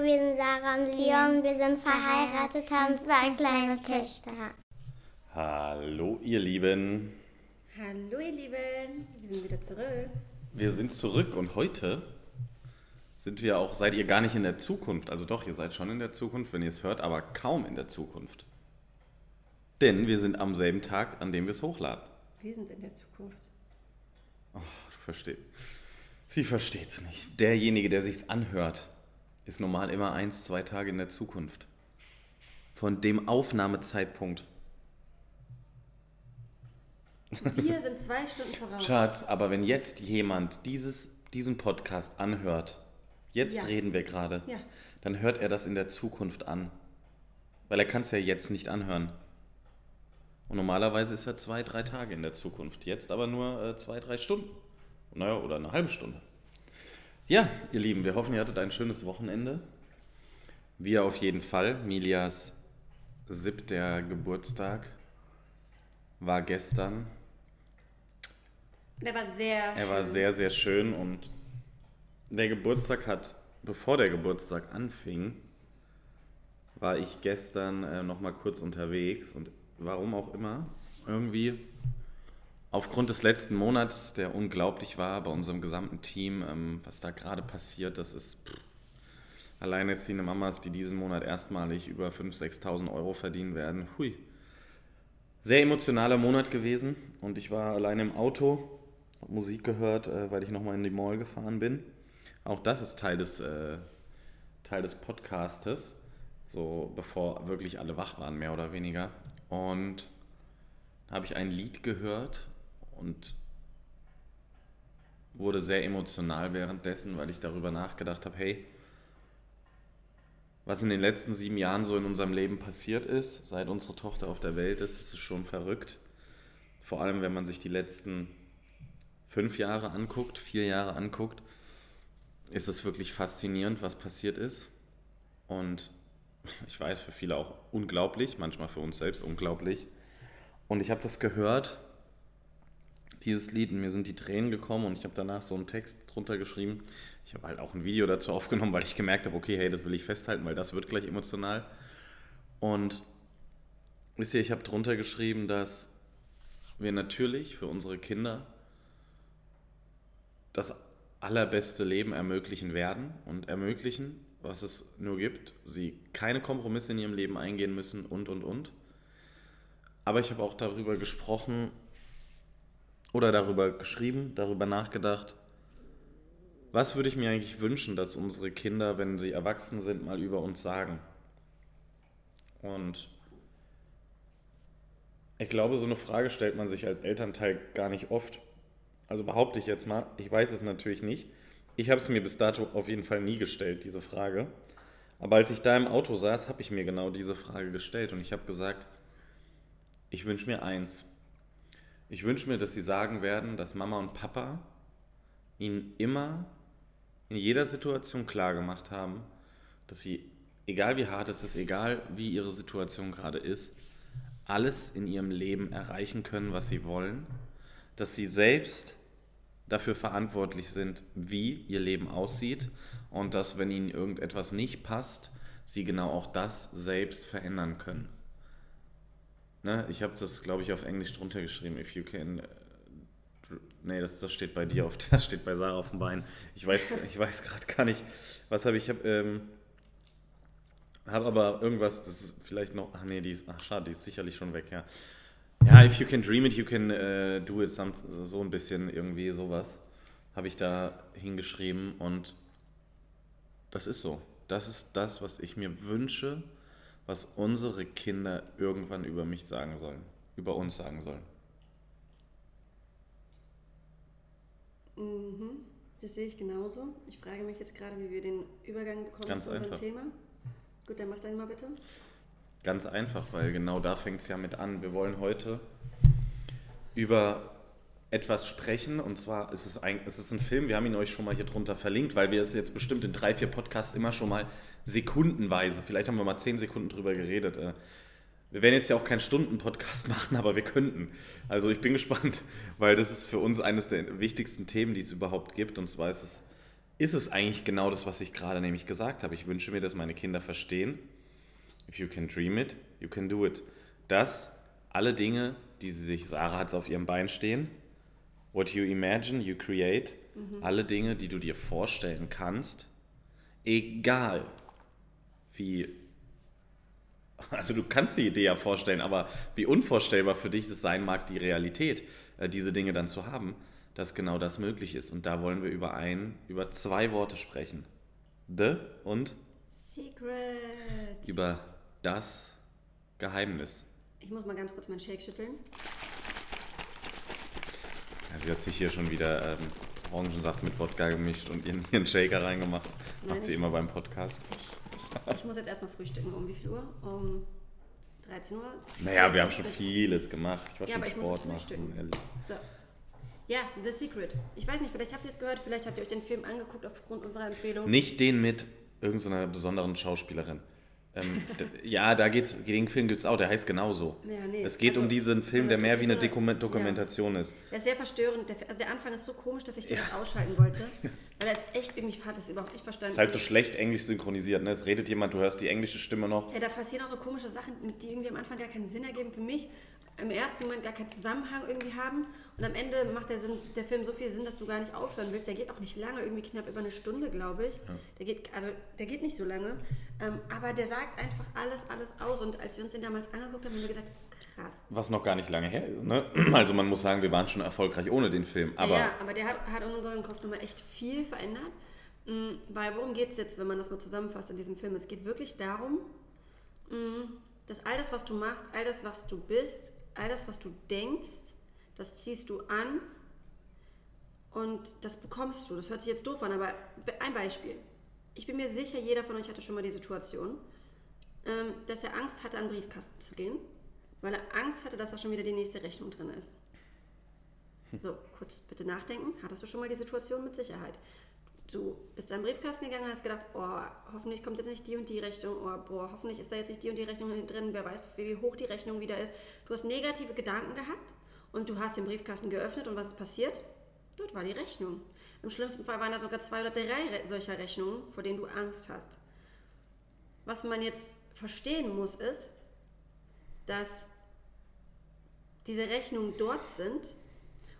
Hallo, wir sind Sarah und Leon. Wir sind verheiratet, haben zwei kleine Töchter. Hallo, ihr Lieben. Hallo ihr Lieben, wir sind wieder zurück. Wir sind zurück und heute sind wir auch, seid ihr gar nicht in der Zukunft. Also doch, ihr seid schon in der Zukunft, wenn ihr es hört, aber kaum in der Zukunft. Denn wir sind am selben Tag, an dem wir es hochladen. Wir sind in der Zukunft. Oh, du verstehst. Sie versteht es nicht. Derjenige, der sich's anhört, ist normal immer eins, zwei Tage in der Zukunft. Von dem Aufnahmezeitpunkt. Wir sind zwei Stunden voraus. Schatz, aber wenn jetzt jemand dieses, diesen Podcast anhört, jetzt Ja. reden wir gerade, Ja. dann hört er das in der Zukunft an. Weil er kann es ja jetzt nicht anhören. Und normalerweise ist er zwei, drei Tage in der Zukunft. Jetzt aber nur äh, zwei, drei Stunden. Naja, oder eine halbe Stunde. Ja, ihr Lieben, wir hoffen, ihr hattet ein schönes Wochenende. Wir auf jeden Fall. Milias siebter Geburtstag war gestern. Der war sehr Er war schön. sehr, sehr schön und der Geburtstag hat, bevor der Geburtstag anfing, war ich gestern äh, noch mal kurz unterwegs und warum auch immer, irgendwie aufgrund des letzten Monats, der unglaublich war bei unserem gesamten Team, ähm, was da gerade passiert, das ist pff, alleinerziehende Mamas, die diesen Monat erstmalig über 5.000, 6.000 Euro verdienen werden. Hui. Sehr emotionaler Monat gewesen und ich war alleine im Auto, habe Musik gehört, äh, weil ich nochmal in die Mall gefahren bin. Auch das ist Teil des, äh, Teil des Podcastes, so bevor wirklich alle wach waren, mehr oder weniger. Und habe ich ein Lied gehört und wurde sehr emotional währenddessen, weil ich darüber nachgedacht habe, hey, was in den letzten sieben Jahren so in unserem Leben passiert ist, seit unsere Tochter auf der Welt ist, ist schon verrückt. Vor allem, wenn man sich die letzten fünf Jahre anguckt, vier Jahre anguckt, ist es wirklich faszinierend, was passiert ist. Und ich weiß, für viele auch unglaublich, manchmal für uns selbst unglaublich. Und ich habe das gehört, dieses Lied, und mir sind die Tränen gekommen und ich habe danach so einen Text drunter geschrieben. Ich habe halt auch ein Video dazu aufgenommen, weil ich gemerkt habe, okay, hey, das will ich festhalten, weil das wird gleich emotional. Und wisst ihr, ich habe drunter geschrieben, dass wir natürlich für unsere Kinder das allerbeste Leben ermöglichen werden und ermöglichen, was es nur gibt. Sie keine Kompromisse in ihrem Leben eingehen müssen und, und, und. Aber ich habe auch darüber gesprochen oder darüber geschrieben, darüber nachgedacht, was würde ich mir eigentlich wünschen, dass unsere Kinder, wenn sie erwachsen sind, mal über uns sagen. Und ich glaube, so eine Frage stellt man sich als Elternteil gar nicht oft. Also behaupte ich jetzt mal, ich weiß es natürlich nicht. Ich habe es mir bis dato auf jeden Fall nie gestellt, diese Frage. Aber als ich da im Auto saß, habe ich mir genau diese Frage gestellt und ich habe gesagt, ich wünsche mir eins. Ich wünsche mir, dass sie sagen werden, dass Mama und Papa ihnen immer in jeder Situation klar gemacht haben, dass sie, egal wie hart es ist, egal wie ihre Situation gerade ist, alles in ihrem Leben erreichen können, was sie wollen, dass sie selbst dafür verantwortlich sind, wie ihr Leben aussieht und dass, wenn ihnen irgendetwas nicht passt, sie genau auch das selbst verändern können. Ne, ich habe das, glaube ich, auf Englisch drunter geschrieben. If you can. äh, Nee, das, das steht bei dir auf, das steht bei Sarah auf dem Bein. Ich weiß, ich weiß gerade gar nicht, was habe ich, ich habe ähm, hab aber irgendwas, das ist vielleicht noch, ach nee, die ist, ach schade, die ist sicherlich schon weg, ja. Ja, if you can dream it, you can äh, do it, some, so ein bisschen irgendwie sowas habe ich da hingeschrieben und das ist so. Das ist das, was ich mir wünsche, was unsere Kinder irgendwann über mich sagen sollen, über uns sagen sollen. Mhm. Das sehe ich genauso. Ich frage mich jetzt gerade, wie wir den Übergang bekommen Ganz zu unserem einfach. Thema. Gut, dann mach deinen mal bitte. Ganz einfach, weil genau da fängt es ja mit an. Wir wollen heute über etwas sprechen und zwar ist es ein, es ein Film, wir haben ihn euch schon mal hier drunter verlinkt, weil wir es jetzt bestimmt in drei, vier Podcasts immer schon mal sekundenweise, vielleicht haben wir mal zehn Sekunden drüber geredet. äh. Wir werden jetzt ja auch keinen Stunden-Podcast machen, aber wir könnten. Also ich bin gespannt, weil das ist für uns eines der wichtigsten Themen, die es überhaupt gibt und zwar ist es ist es eigentlich genau das, was ich gerade nämlich gesagt habe. Ich wünsche mir, dass meine Kinder verstehen, if you can dream it, you can do it. Dass alle Dinge, die sie sich, Sarah hat es auf ihrem Bein stehen, what you imagine, you create, alle Dinge, die du dir vorstellen kannst, egal wie, also du kannst die Idee ja vorstellen, aber wie unvorstellbar für dich es sein mag, die Realität, äh, diese Dinge dann zu haben, dass genau das möglich ist. Und da wollen wir über ein, über zwei Worte sprechen. The und Secret. über das Geheimnis. Ich muss mal ganz kurz meinen Shake schütteln. Ja, sie hat sich hier schon wieder ähm, Orangensaft mit Wodka gemischt und ihren, ihren Shaker reingemacht. Nein, Macht sie ich- immer beim Podcast. Ich, ich muss jetzt erstmal frühstücken. Um wie viel Uhr? Um 13 Uhr? Naja, wir haben schon 15. vieles gemacht. Ich war Ja, schon aber ich Sport machen. So. Ja, The Secret. Ich weiß nicht, vielleicht habt ihr es gehört, vielleicht habt ihr euch den Film angeguckt aufgrund unserer Empfehlung. Nicht den mit irgendeiner besonderen Schauspielerin. Ähm, ja, da geht's, den Film gibt es auch, der heißt genauso. Ja, nee. Es geht Also, um diesen Film, so der mehr wie eine Dokument Dokumentation ist. Der ist sehr verstörend. Der, also der Anfang ist so komisch, dass ich den nicht ausschalten wollte. Weil er ist echt irgendwie, ich fand das überhaupt nicht verstanden. Ist halt so schlecht englisch synchronisiert. Ne? Es redet jemand, du hörst die englische Stimme noch. Ja, da passieren auch so komische Sachen, mit die irgendwie am Anfang gar keinen Sinn ergeben für mich, im ersten Moment gar keinen Zusammenhang irgendwie haben und am Ende macht der, Sinn, der Film so viel Sinn, dass du gar nicht aufhören willst. Der geht auch nicht lange, irgendwie knapp über eine Stunde, glaube ich. Der geht, also der geht nicht so lange, ähm, aber der sagt einfach alles, alles aus und als wir uns den damals angeguckt haben, haben wir gesagt, krass. Was noch gar nicht lange her ist. Ne? Also man muss sagen, wir waren schon erfolgreich ohne den Film. Aber ja, aber der hat, hat in unserem Kopf nochmal echt viel verändert. Mm, Weil worum geht es jetzt, wenn man das mal zusammenfasst in diesem Film? Es geht wirklich darum, mm, dass all das, was du machst, all das, was du bist, all das, was du denkst, das ziehst du an und das bekommst du. Das hört sich jetzt doof an, aber be- ein Beispiel. Ich bin mir sicher, jeder von euch hatte schon mal die Situation, ähm, dass er Angst hatte, an den Briefkasten zu gehen, weil er Angst hatte, dass da schon wieder die nächste Rechnung drin ist. So, kurz bitte nachdenken. Hattest du schon mal die Situation mit Sicherheit? Du bist an den Briefkasten gegangen und hast gedacht, oh, hoffentlich kommt jetzt nicht die und die Rechnung, oh, boah, hoffentlich ist da jetzt nicht die und die Rechnung drin, wer weiß, wie hoch die Rechnung wieder ist. Du hast negative Gedanken gehabt und du hast den Briefkasten geöffnet und was ist passiert? Dort war die Rechnung. Im schlimmsten Fall waren da sogar zwei oder drei Re solcher Rechnungen, vor denen du Angst hast. Was man jetzt verstehen muss, ist, dass diese Rechnungen dort sind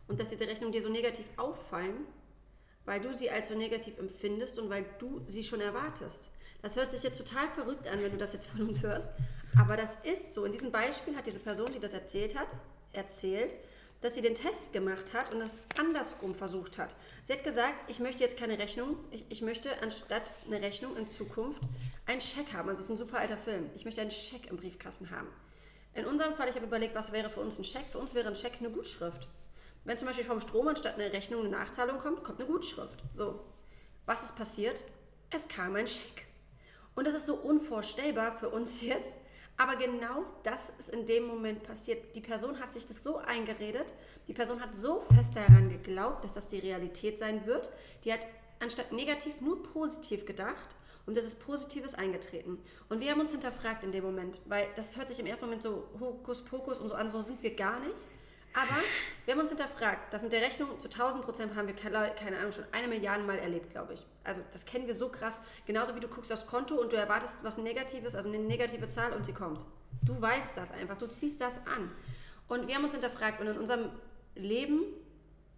und dass diese Rechnungen dir so negativ auffallen, weil du sie als so negativ empfindest und weil du sie schon erwartest. Das hört sich jetzt total verrückt an, wenn du das jetzt von uns hörst, aber das ist so. In diesem Beispiel hat diese Person, die das erzählt hat, erzählt, dass sie den Test gemacht hat und es andersrum versucht hat. Sie hat gesagt, ich möchte jetzt keine Rechnung, ich, ich möchte anstatt eine Rechnung in Zukunft einen Scheck haben. Also es ist ein super alter Film. Ich möchte einen Scheck im Briefkasten haben. In unserem Fall, ich habe überlegt, was wäre für uns ein Scheck? Für uns wäre ein Scheck eine Gutschrift. Wenn zum Beispiel vom Strom anstatt eine Rechnung eine Nachzahlung kommt, kommt eine Gutschrift. So, was ist passiert? Es kam ein Scheck. Und das ist so unvorstellbar für uns jetzt. Aber genau das ist in dem Moment passiert. Die Person hat sich das so eingeredet, die Person hat so fest daran geglaubt, dass das die Realität sein wird. Die hat anstatt negativ nur positiv gedacht und es ist Positives eingetreten. Und wir haben uns hinterfragt in dem Moment, weil das hört sich im ersten Moment so Hokuspokus und so an, so sind wir gar nicht. Aber wir haben uns hinterfragt, das mit der Rechnung zu 1000 Prozent haben wir, keine Ahnung, schon eine Milliarde Mal erlebt, glaube ich. Also das kennen wir so krass. Genauso wie du guckst aufs Konto und du erwartest was Negatives, also eine negative Zahl und sie kommt. Du weißt das einfach, du ziehst das an. Und wir haben uns hinterfragt und in unserem Leben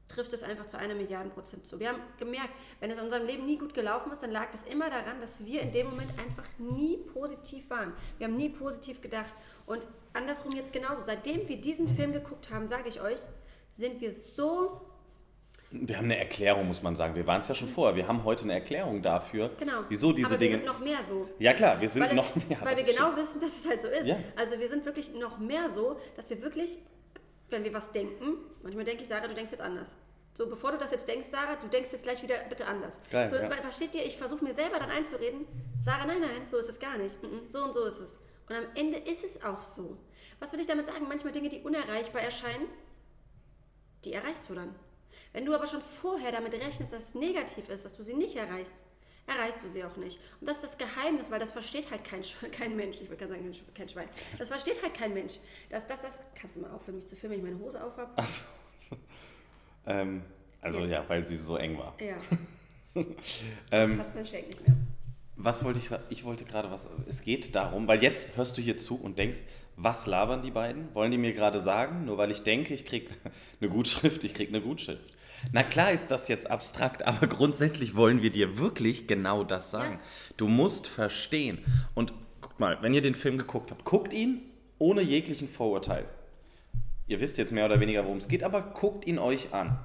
trifft es einfach zu einer Milliarde Prozent zu. Wir haben gemerkt, wenn es in unserem Leben nie gut gelaufen ist, dann lag das immer daran, dass wir in dem Moment einfach nie positiv waren. Wir haben nie positiv gedacht. Und andersrum jetzt genauso. Seitdem wir diesen Film geguckt haben, sage ich euch, sind wir so wir haben eine Erklärung, muss man sagen. Wir waren es ja schon vorher. Wir haben heute eine Erklärung dafür, Genau. wieso diese Aber Dinge. wir sind noch mehr so. ja klar, wir sind weil noch es, mehr. Weil wir genau wissen, dass es halt so ist. Ja. Also wir sind wirklich noch mehr so, dass wir wirklich, wenn wir was denken, manchmal denke ich, Sarah, du denkst jetzt anders. So, bevor du das jetzt denkst, Sarah, du denkst jetzt gleich wieder bitte anders. Geil, so, ja. Versteht ihr? Ich versuche mir selber dann einzureden, Sarah, nein, nein, so ist es gar nicht. Mhm, So und so ist es. Und am Ende ist es auch so. Was will ich damit sagen? Manchmal Dinge, die unerreichbar erscheinen, die erreichst du dann. Wenn du aber schon vorher damit rechnest, dass es negativ ist, dass du sie nicht erreichst, erreichst du sie auch nicht. Und das ist das Geheimnis, weil das versteht halt kein, kein Mensch. Ich würde sagen, kein Schwein. Das versteht halt kein Mensch. Das, das, das, kannst du mal aufhören, mich zu filmen, wenn ich meine Hose auf habe? Ach so. ähm, also Ja. ja. weil sie so eng war. Ja. Das ähm, passt mein Shake nicht mehr. Was wollte ich sagen? Ich wollte gerade was. Es geht darum, weil jetzt hörst du hier zu und denkst, was labern die beiden? Wollen die mir gerade sagen? Nur weil ich denke, ich krieg eine Gutschrift, ich krieg eine Gutschrift. Na klar ist das jetzt abstrakt, aber grundsätzlich wollen wir dir wirklich genau das sagen. Du musst verstehen. Und guck mal, wenn ihr den Film geguckt habt, guckt ihn ohne jeglichen Vorurteil. Ihr wisst jetzt mehr oder weniger, worum es geht, aber guckt ihn euch an.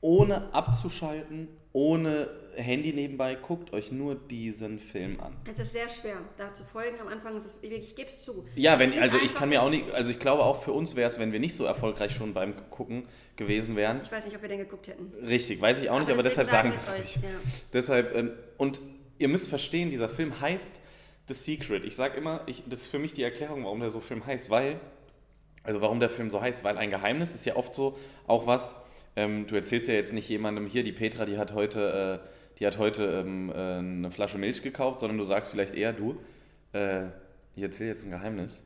Ohne abzuschalten, ohne Handy nebenbei, guckt euch nur diesen Film an. Es ist sehr schwer, da zu folgen. Am Anfang ist es, ich gebe es zu. Ja, wenn, also ich kann mir auch nicht, also ich glaube auch für uns wäre es, wenn wir nicht so erfolgreich schon beim Gucken gewesen wären. Ich weiß nicht, ob wir den geguckt hätten. Richtig, weiß ich auch nicht, aber, deswegen deshalb sagen wir euch. es euch, ja. Deshalb, ähm, und ihr müsst verstehen, dieser Film heißt The Secret. Ich sage immer, ich, das ist für mich die Erklärung, warum der so Film heißt, weil, also warum der Film so heißt, weil ein Geheimnis ist ja oft so auch was, ähm, du erzählst ja jetzt nicht jemandem hier, die Petra, die hat heute, äh, die hat heute ähm, äh, eine Flasche Milch gekauft, sondern du sagst vielleicht eher, du, äh, ich erzähle jetzt ein Geheimnis.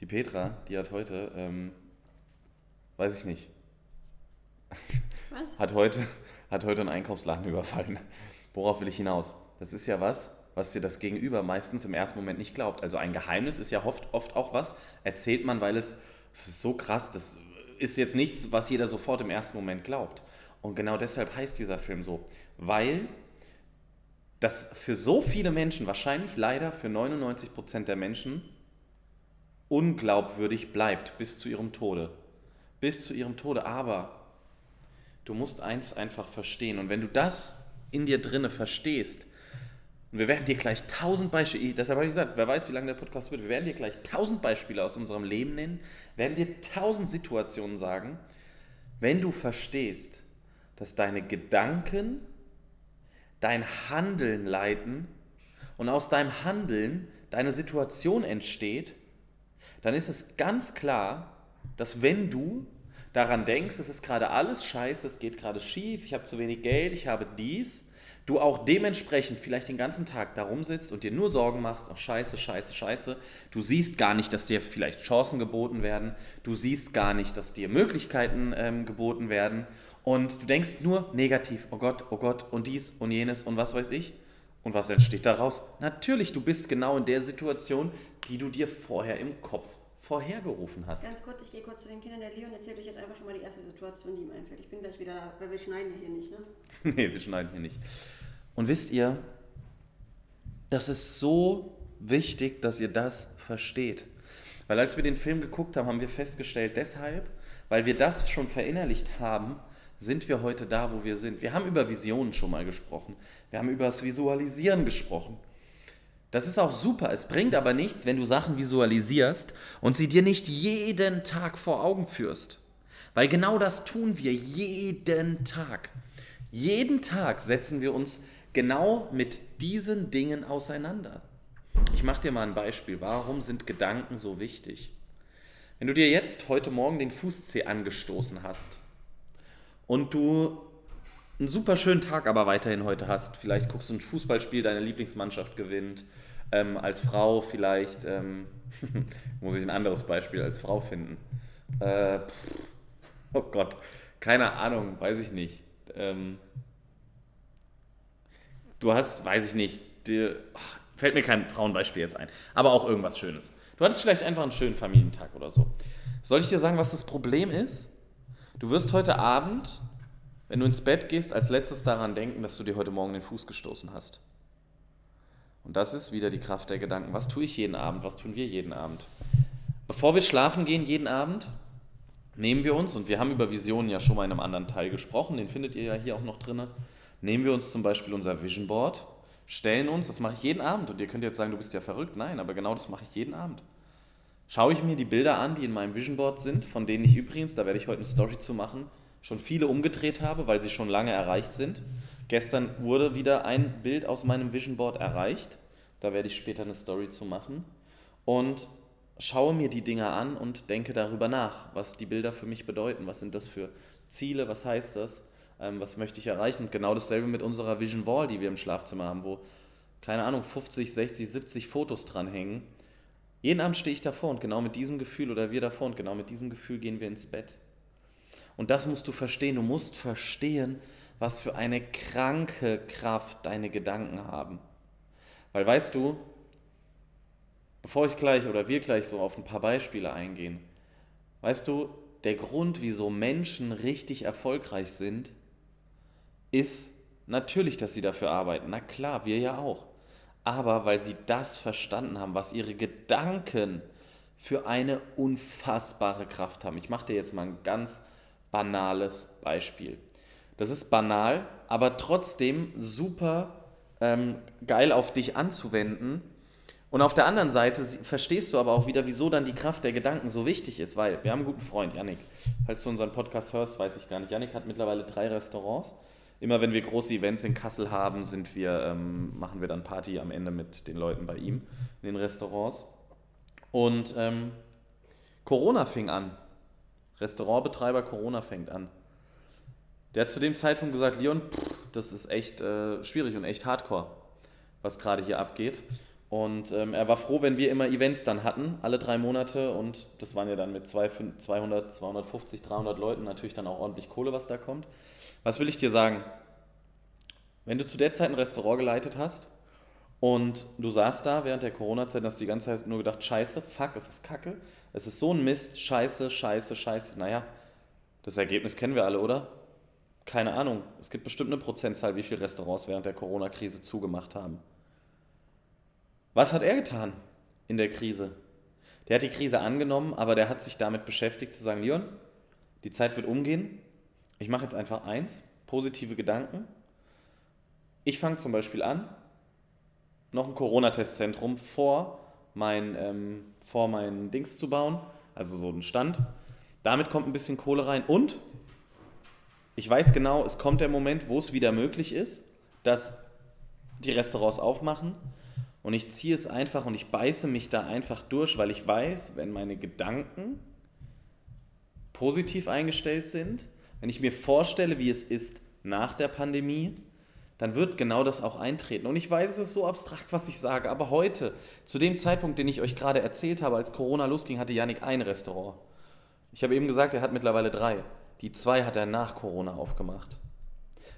Die Petra, die hat heute, ähm, weiß ich nicht, Was? hat heute, hat heute einen Einkaufsladen überfallen. Worauf will ich hinaus? Das ist ja was, was dir das Gegenüber meistens im ersten Moment nicht glaubt. Also ein Geheimnis ist ja oft, oft auch was, erzählt man, weil es, das ist so krass, das ist jetzt nichts, was jeder sofort im ersten Moment glaubt. Und genau deshalb heißt dieser Film so, weil das für so viele Menschen, wahrscheinlich leider für 99 Prozent der Menschen, unglaubwürdig bleibt bis zu ihrem Tode. Bis zu ihrem Tode. Aber du musst eins einfach verstehen. Und wenn du das in dir drinne verstehst, und wir werden dir gleich tausend Beispiele, deshalb habe ich gesagt, wer weiß, wie lange der Podcast wird, wir werden dir gleich tausend Beispiele aus unserem Leben nennen, werden dir tausend Situationen sagen, wenn du verstehst, dass deine Gedanken dein Handeln leiten und aus deinem Handeln deine Situation entsteht, dann ist es ganz klar, dass wenn du daran denkst, es ist gerade alles scheiße, es geht gerade schief, ich habe zu wenig Geld, ich habe dies, du auch dementsprechend vielleicht den ganzen Tag da rumsitzt und dir nur Sorgen machst, ach scheiße, scheiße, scheiße, du siehst gar nicht, dass dir vielleicht Chancen geboten werden, du siehst gar nicht, dass dir Möglichkeiten ähm, geboten werden und du denkst nur negativ, oh Gott, oh Gott und dies und jenes und was weiß ich. Und was entsteht daraus? Natürlich, du bist genau in der Situation, die du dir vorher im Kopf vorhergerufen hast. Ganz kurz, ich gehe kurz zu den Kindern. Der Leon erzählt euch jetzt einfach schon mal die erste Situation, die ihm einfällt. Ich bin gleich wieder da, weil wir schneiden ja hier nicht, ne? nee, wir schneiden hier nicht. Und wisst ihr, das ist so wichtig, dass ihr das versteht. Weil als wir den Film geguckt haben, haben wir festgestellt, deshalb, weil wir das schon verinnerlicht haben, sind wir heute da, wo wir sind. Wir haben über Visionen schon mal gesprochen. Wir haben über das Visualisieren gesprochen. Das ist auch super. Es bringt aber nichts, wenn du Sachen visualisierst und sie dir nicht jeden Tag vor Augen führst. Weil genau das tun wir jeden Tag. Jeden Tag setzen wir uns genau mit diesen Dingen auseinander. Ich mache dir mal ein Beispiel. Warum sind Gedanken so wichtig? Wenn du dir jetzt heute Morgen den Fußzeh angestoßen hast und du einen super schönen Tag aber weiterhin heute hast, vielleicht guckst du ein Fußballspiel, deine Lieblingsmannschaft gewinnt, ähm, als Frau vielleicht, ähm, muss ich ein anderes Beispiel als Frau finden. Äh, pff, oh Gott, keine Ahnung, weiß ich nicht. Ähm, du hast, weiß ich nicht, dir, ach, fällt mir kein Frauenbeispiel jetzt ein, aber auch irgendwas Schönes. Du hattest vielleicht einfach einen schönen Familientag oder so. Soll ich dir sagen, was das Problem ist? Du wirst heute Abend, wenn du ins Bett gehst, als letztes daran denken, dass du dir heute Morgen den Fuß gestoßen hast. Und das ist wieder die Kraft der Gedanken. Was tue ich jeden Abend? Was tun wir jeden Abend? Bevor wir schlafen gehen jeden Abend, nehmen wir uns, und wir haben über Visionen ja schon mal in einem anderen Teil gesprochen, den findet ihr ja hier auch noch drin, nehmen wir uns zum Beispiel unser Vision Board, stellen uns, das mache ich jeden Abend, und ihr könnt jetzt sagen, du bist ja verrückt, nein, aber genau das mache ich jeden Abend. Schaue ich mir die Bilder an, die in meinem Vision Board sind, von denen ich übrigens, da werde ich heute eine Story zu machen, schon viele umgedreht habe, weil sie schon lange erreicht sind. Gestern wurde wieder ein Bild aus meinem Vision Board erreicht. Da werde ich später eine Story zu machen. Und schaue mir die Dinge an und denke darüber nach, was die Bilder für mich bedeuten. Was sind das für Ziele? Was heißt das? Ähm, was möchte ich erreichen? Und genau dasselbe mit unserer Vision Wall, die wir im Schlafzimmer haben, wo, keine Ahnung, 50, 60, 70 Fotos dranhängen. Jeden Abend stehe ich davor und genau mit diesem Gefühl oder wir davor und genau mit diesem Gefühl gehen wir ins Bett. Und das musst du verstehen. Du musst verstehen, was für eine kranke Kraft deine Gedanken haben. Weil weißt du, bevor ich gleich oder wir gleich so auf ein paar Beispiele eingehen, weißt du, der Grund, wieso Menschen richtig erfolgreich sind, ist natürlich, dass sie dafür arbeiten. Na klar, wir ja auch. Aber weil sie das verstanden haben, was ihre Gedanken für eine unfassbare Kraft haben. Ich mache dir jetzt mal ein ganz banales Beispiel. Das ist banal, aber trotzdem super ähm, geil auf dich anzuwenden. Und auf der anderen Seite verstehst du aber auch wieder, wieso dann die Kraft der Gedanken so wichtig ist, weil wir haben einen guten Freund, Yannick. Falls du unseren Podcast hörst, weiß ich gar nicht. Yannick hat mittlerweile drei Restaurants. Immer wenn wir große Events in Kassel haben, sind wir, ähm, machen wir dann Party am Ende mit den Leuten bei ihm in den Restaurants. Und ähm, Corona fing an. Restaurantbetreiber Corona fängt an. Der hat zu dem Zeitpunkt gesagt, Leon, pff, das ist echt äh, schwierig und echt hardcore, was gerade hier abgeht. Und ähm, er war froh, wenn wir immer Events dann hatten, alle drei Monate. Und das waren ja dann mit 200, 250, 300 Leuten natürlich dann auch ordentlich Kohle, was da kommt. Was will ich dir sagen? Wenn du zu der Zeit ein Restaurant geleitet hast und du saßt da während der Corona-Zeit und hast die ganze Zeit nur gedacht, scheiße, fuck, es ist kacke, es ist so ein Mist, scheiße, scheiße, scheiße. Naja, das Ergebnis kennen wir alle, oder? Keine Ahnung. Es gibt bestimmt eine Prozentzahl, wie viele Restaurants während der Corona-Krise zugemacht haben. Was hat er getan in der Krise? Der hat die Krise angenommen, aber der hat sich damit beschäftigt zu sagen, Leon, die Zeit wird umgehen. Ich mache jetzt einfach eins, positive Gedanken. Ich fange zum Beispiel an, noch ein Corona-Testzentrum vor mein, ähm, vor mein Dings zu bauen, also so einen Stand. Damit kommt ein bisschen Kohle rein und ich weiß genau, es kommt der Moment, wo es wieder möglich ist, dass die Restaurants aufmachen und ich ziehe es einfach und ich beiße mich da einfach durch, weil ich weiß, wenn meine Gedanken positiv eingestellt sind, wenn ich mir vorstelle, wie es ist nach der Pandemie, dann wird genau das auch eintreten. Und ich weiß, es ist so abstrakt, was ich sage, aber heute, zu dem Zeitpunkt, den ich euch gerade erzählt habe, als Corona losging, hatte Yannick ein Restaurant. Ich habe eben gesagt, er hat mittlerweile drei. Die zwei hat er nach Corona aufgemacht.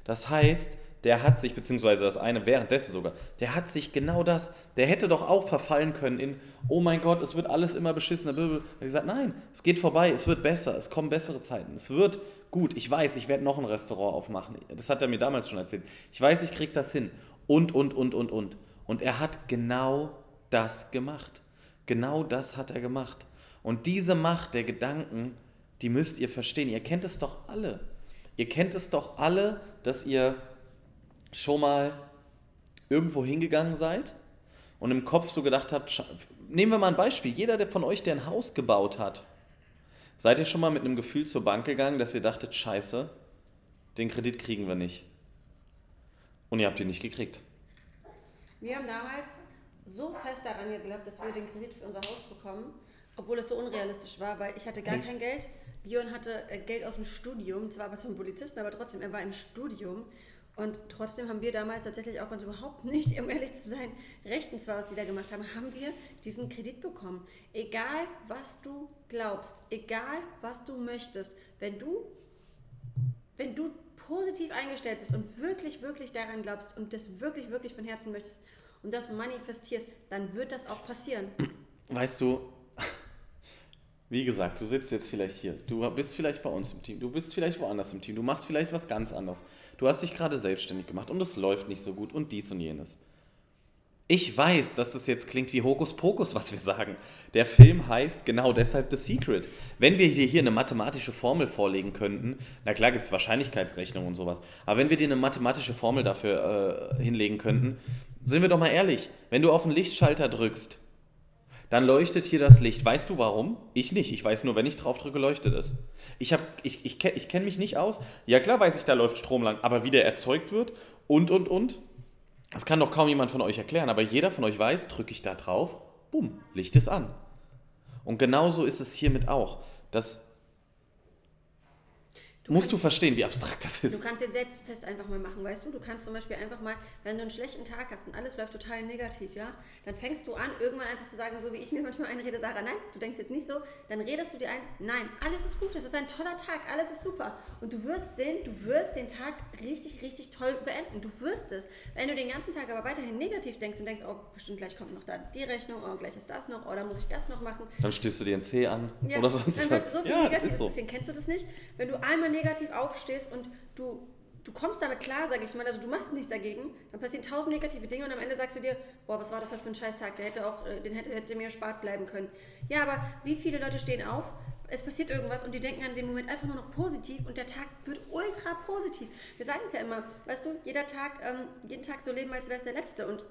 Das heißt, der hat sich, beziehungsweise das eine währenddessen sogar, der hat sich genau das, der hätte doch auch verfallen können in, oh mein Gott, es wird alles immer beschissener. Er hat gesagt, nein, es geht vorbei, es wird besser, es kommen bessere Zeiten, es wird gut, ich weiß, ich werde noch ein Restaurant aufmachen. Das hat er mir damals schon erzählt. Ich weiß, ich kriege das hin. Und, und, und, und, und. Und er hat genau das gemacht. Genau das hat er gemacht. Und diese Macht der Gedanken, die müsst ihr verstehen. Ihr kennt es doch alle. Ihr kennt es doch alle, dass ihr schon mal irgendwo hingegangen seid und im Kopf so gedacht habt, nehmen wir mal ein Beispiel, jeder der von euch, der ein Haus gebaut hat, Seid ihr schon mal mit einem Gefühl zur Bank gegangen, dass ihr dachtet, scheiße, den Kredit kriegen wir nicht? Und ihr habt ihn nicht gekriegt. Wir haben damals so fest daran geglaubt, dass wir den Kredit für unser Haus bekommen, obwohl es so unrealistisch war, weil ich hatte gar kein Geld. Leon hatte äh, Geld aus dem Studium, zwar aber zum Polizisten, aber trotzdem, er war im Studium und trotzdem haben wir damals tatsächlich, auch es überhaupt nicht, um ehrlich zu sein, rechtens war, was die da gemacht haben, haben wir diesen Kredit bekommen. Egal, was du glaubst, egal, was du möchtest, wenn du, wenn du positiv eingestellt bist und wirklich, wirklich daran glaubst und das wirklich, wirklich von Herzen möchtest und das manifestierst, dann wird das auch passieren. Weißt du, wie gesagt, du sitzt jetzt vielleicht hier, du bist vielleicht bei uns im Team, du bist vielleicht woanders im Team, du machst vielleicht was ganz anderes. Du hast dich gerade selbstständig gemacht und es läuft nicht so gut und dies und jenes. Ich weiß, dass das jetzt klingt wie Hokuspokus, was wir sagen. Der Film heißt genau deshalb The Secret. Wenn wir dir hier eine mathematische Formel vorlegen könnten, na klar gibt es Wahrscheinlichkeitsrechnung und sowas, aber wenn wir dir eine mathematische Formel dafür äh, hinlegen könnten, sind wir doch mal ehrlich, wenn du auf den Lichtschalter drückst, dann leuchtet hier das Licht. Weißt du warum? Ich nicht. Ich weiß nur, wenn ich drauf drücke, leuchtet es. Ich, ich, ich, ich kenne mich nicht aus. Ja, klar weiß ich, da läuft Strom lang. Aber wie der erzeugt wird und, und, und, das kann doch kaum jemand von euch erklären. Aber jeder von euch weiß, drücke ich da drauf, bumm, Licht ist an. Und genauso ist es hiermit auch. Das musst kannst- du verstehen, wie abstrakt das Du ist. kannst den Selbsttest einfach mal machen, weißt du? Du kannst zum Beispiel einfach mal, wenn du einen schlechten Tag hast und alles läuft total negativ, ja, dann fängst du an, irgendwann einfach zu sagen, so wie ich mir manchmal einrede, Sarah, nein, du denkst jetzt nicht so, dann redest du dir ein, nein, alles ist gut, es ist ein toller Tag, alles ist super. Und du wirst sehen, du wirst den Tag richtig, richtig toll beenden. Du wirst es. Wenn du den ganzen Tag aber weiterhin negativ denkst und denkst, oh, bestimmt gleich kommt noch da die Rechnung, oh, gleich ist das noch, oh, dann muss ich das noch machen, Dann stößt du dir ein C an ja, oder sonst dann du so was. viel Ja, das ist so. Kennst du das nicht? Wenn du einmal negativ aufstehst und du, du kommst damit klar, sag ich mal, also du machst nichts dagegen, dann passieren tausend negative Dinge und am Ende sagst du dir, boah, was war das heute für ein Scheißtag, der hätte auch, äh, den hätte, hätte mir erspart bleiben können. Ja, aber wie viele Leute stehen auf, es passiert irgendwas und die denken an den Moment einfach nur noch positiv und der Tag wird ultra positiv. Wir sagen es ja immer, weißt du, jeder Tag, ähm, jeden Tag so leben, als wäre es der letzte. Und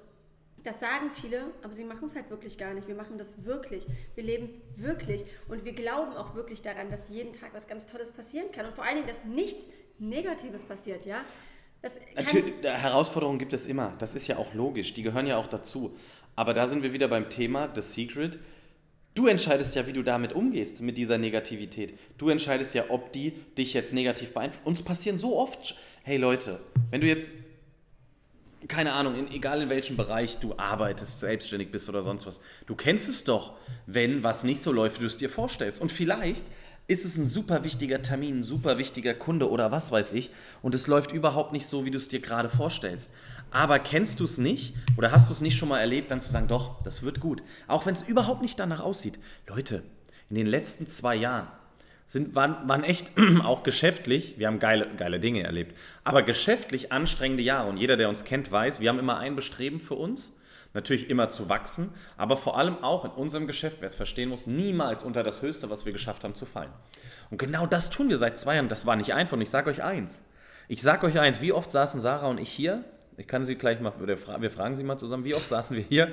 das sagen viele, aber sie machen es halt wirklich gar nicht. Wir machen das wirklich. Wir leben wirklich. Und wir glauben auch wirklich daran, dass jeden Tag was ganz Tolles passieren kann. Und vor allen Dingen, dass nichts Negatives passiert, ja? Natürlich, Herausforderungen gibt es immer. Das ist ja auch logisch. Die gehören ja auch dazu. Aber da sind wir wieder beim Thema The Secret. Du entscheidest ja, wie du damit umgehst, mit dieser Negativität. Du entscheidest ja, ob die dich jetzt negativ beeinflussen. Uns passieren so oft. Hey Leute, wenn du jetzt, keine Ahnung, in, egal in welchem Bereich du arbeitest, selbstständig bist oder sonst was, du kennst es doch, wenn was nicht so läuft, wie du es dir vorstellst. Und vielleicht ist es ein super wichtiger Termin, ein super wichtiger Kunde oder was weiß ich und es läuft überhaupt nicht so, wie du es dir gerade vorstellst. Aber kennst du es nicht oder hast du es nicht schon mal erlebt, dann zu sagen, doch, das wird gut. Auch wenn es überhaupt nicht danach aussieht. Leute, in den letzten zwei Jahren sind, waren, waren echt auch geschäftlich, wir haben geile, geile Dinge erlebt, aber geschäftlich anstrengende Jahre. Und jeder, der uns kennt, weiß, wir haben immer ein Bestreben für uns, natürlich immer zu wachsen, aber vor allem auch in unserem Geschäft, wer es verstehen muss, niemals unter das Höchste, was wir geschafft haben, zu fallen. Und genau das tun wir seit zwei Jahren. Das war nicht einfach. Und ich sage euch eins. Ich sage euch eins, wie oft saßen Sarah und ich hier? Ich kann sie gleich mal, oder wir fragen sie mal zusammen, wie oft saßen wir hier?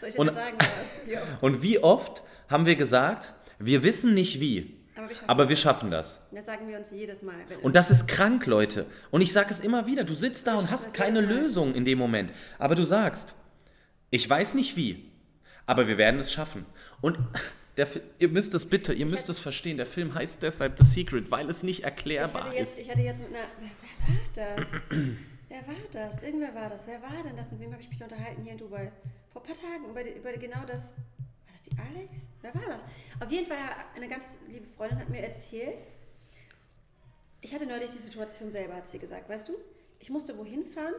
soll ich das und- sagen? Was? Ja. Und wie oft haben wir gesagt, wir wissen nicht wie, Aber wir schaffen aber wir schaffen das. Das sagen wir uns jedes Mal. Und das ist krank, Leute. Und ich sage es immer wieder, du sitzt da und schaffen hast keine. Lösung in dem Moment. Aber du sagst, ich weiß nicht wie, aber wir werden es schaffen. Und der, ihr müsst es bitte, ihr müsst es verstehen, der Film heißt deshalb The Secret, weil es nicht ich, erklärbar hatte jetzt, ist. ich hatte jetzt mit einer. Wer, war das? wer war das? Irgendwer war das. Wer war denn das? Mit wem habe ich mich unterhalten hier in Dubai? Vor ein paar Tagen über, über genau das. Die Alex? Wer war das? Auf jeden Fall, eine ganz liebe Freundin hat mir erzählt, ich hatte neulich die Situation selber, hat sie gesagt, weißt du? Ich musste wohin fahren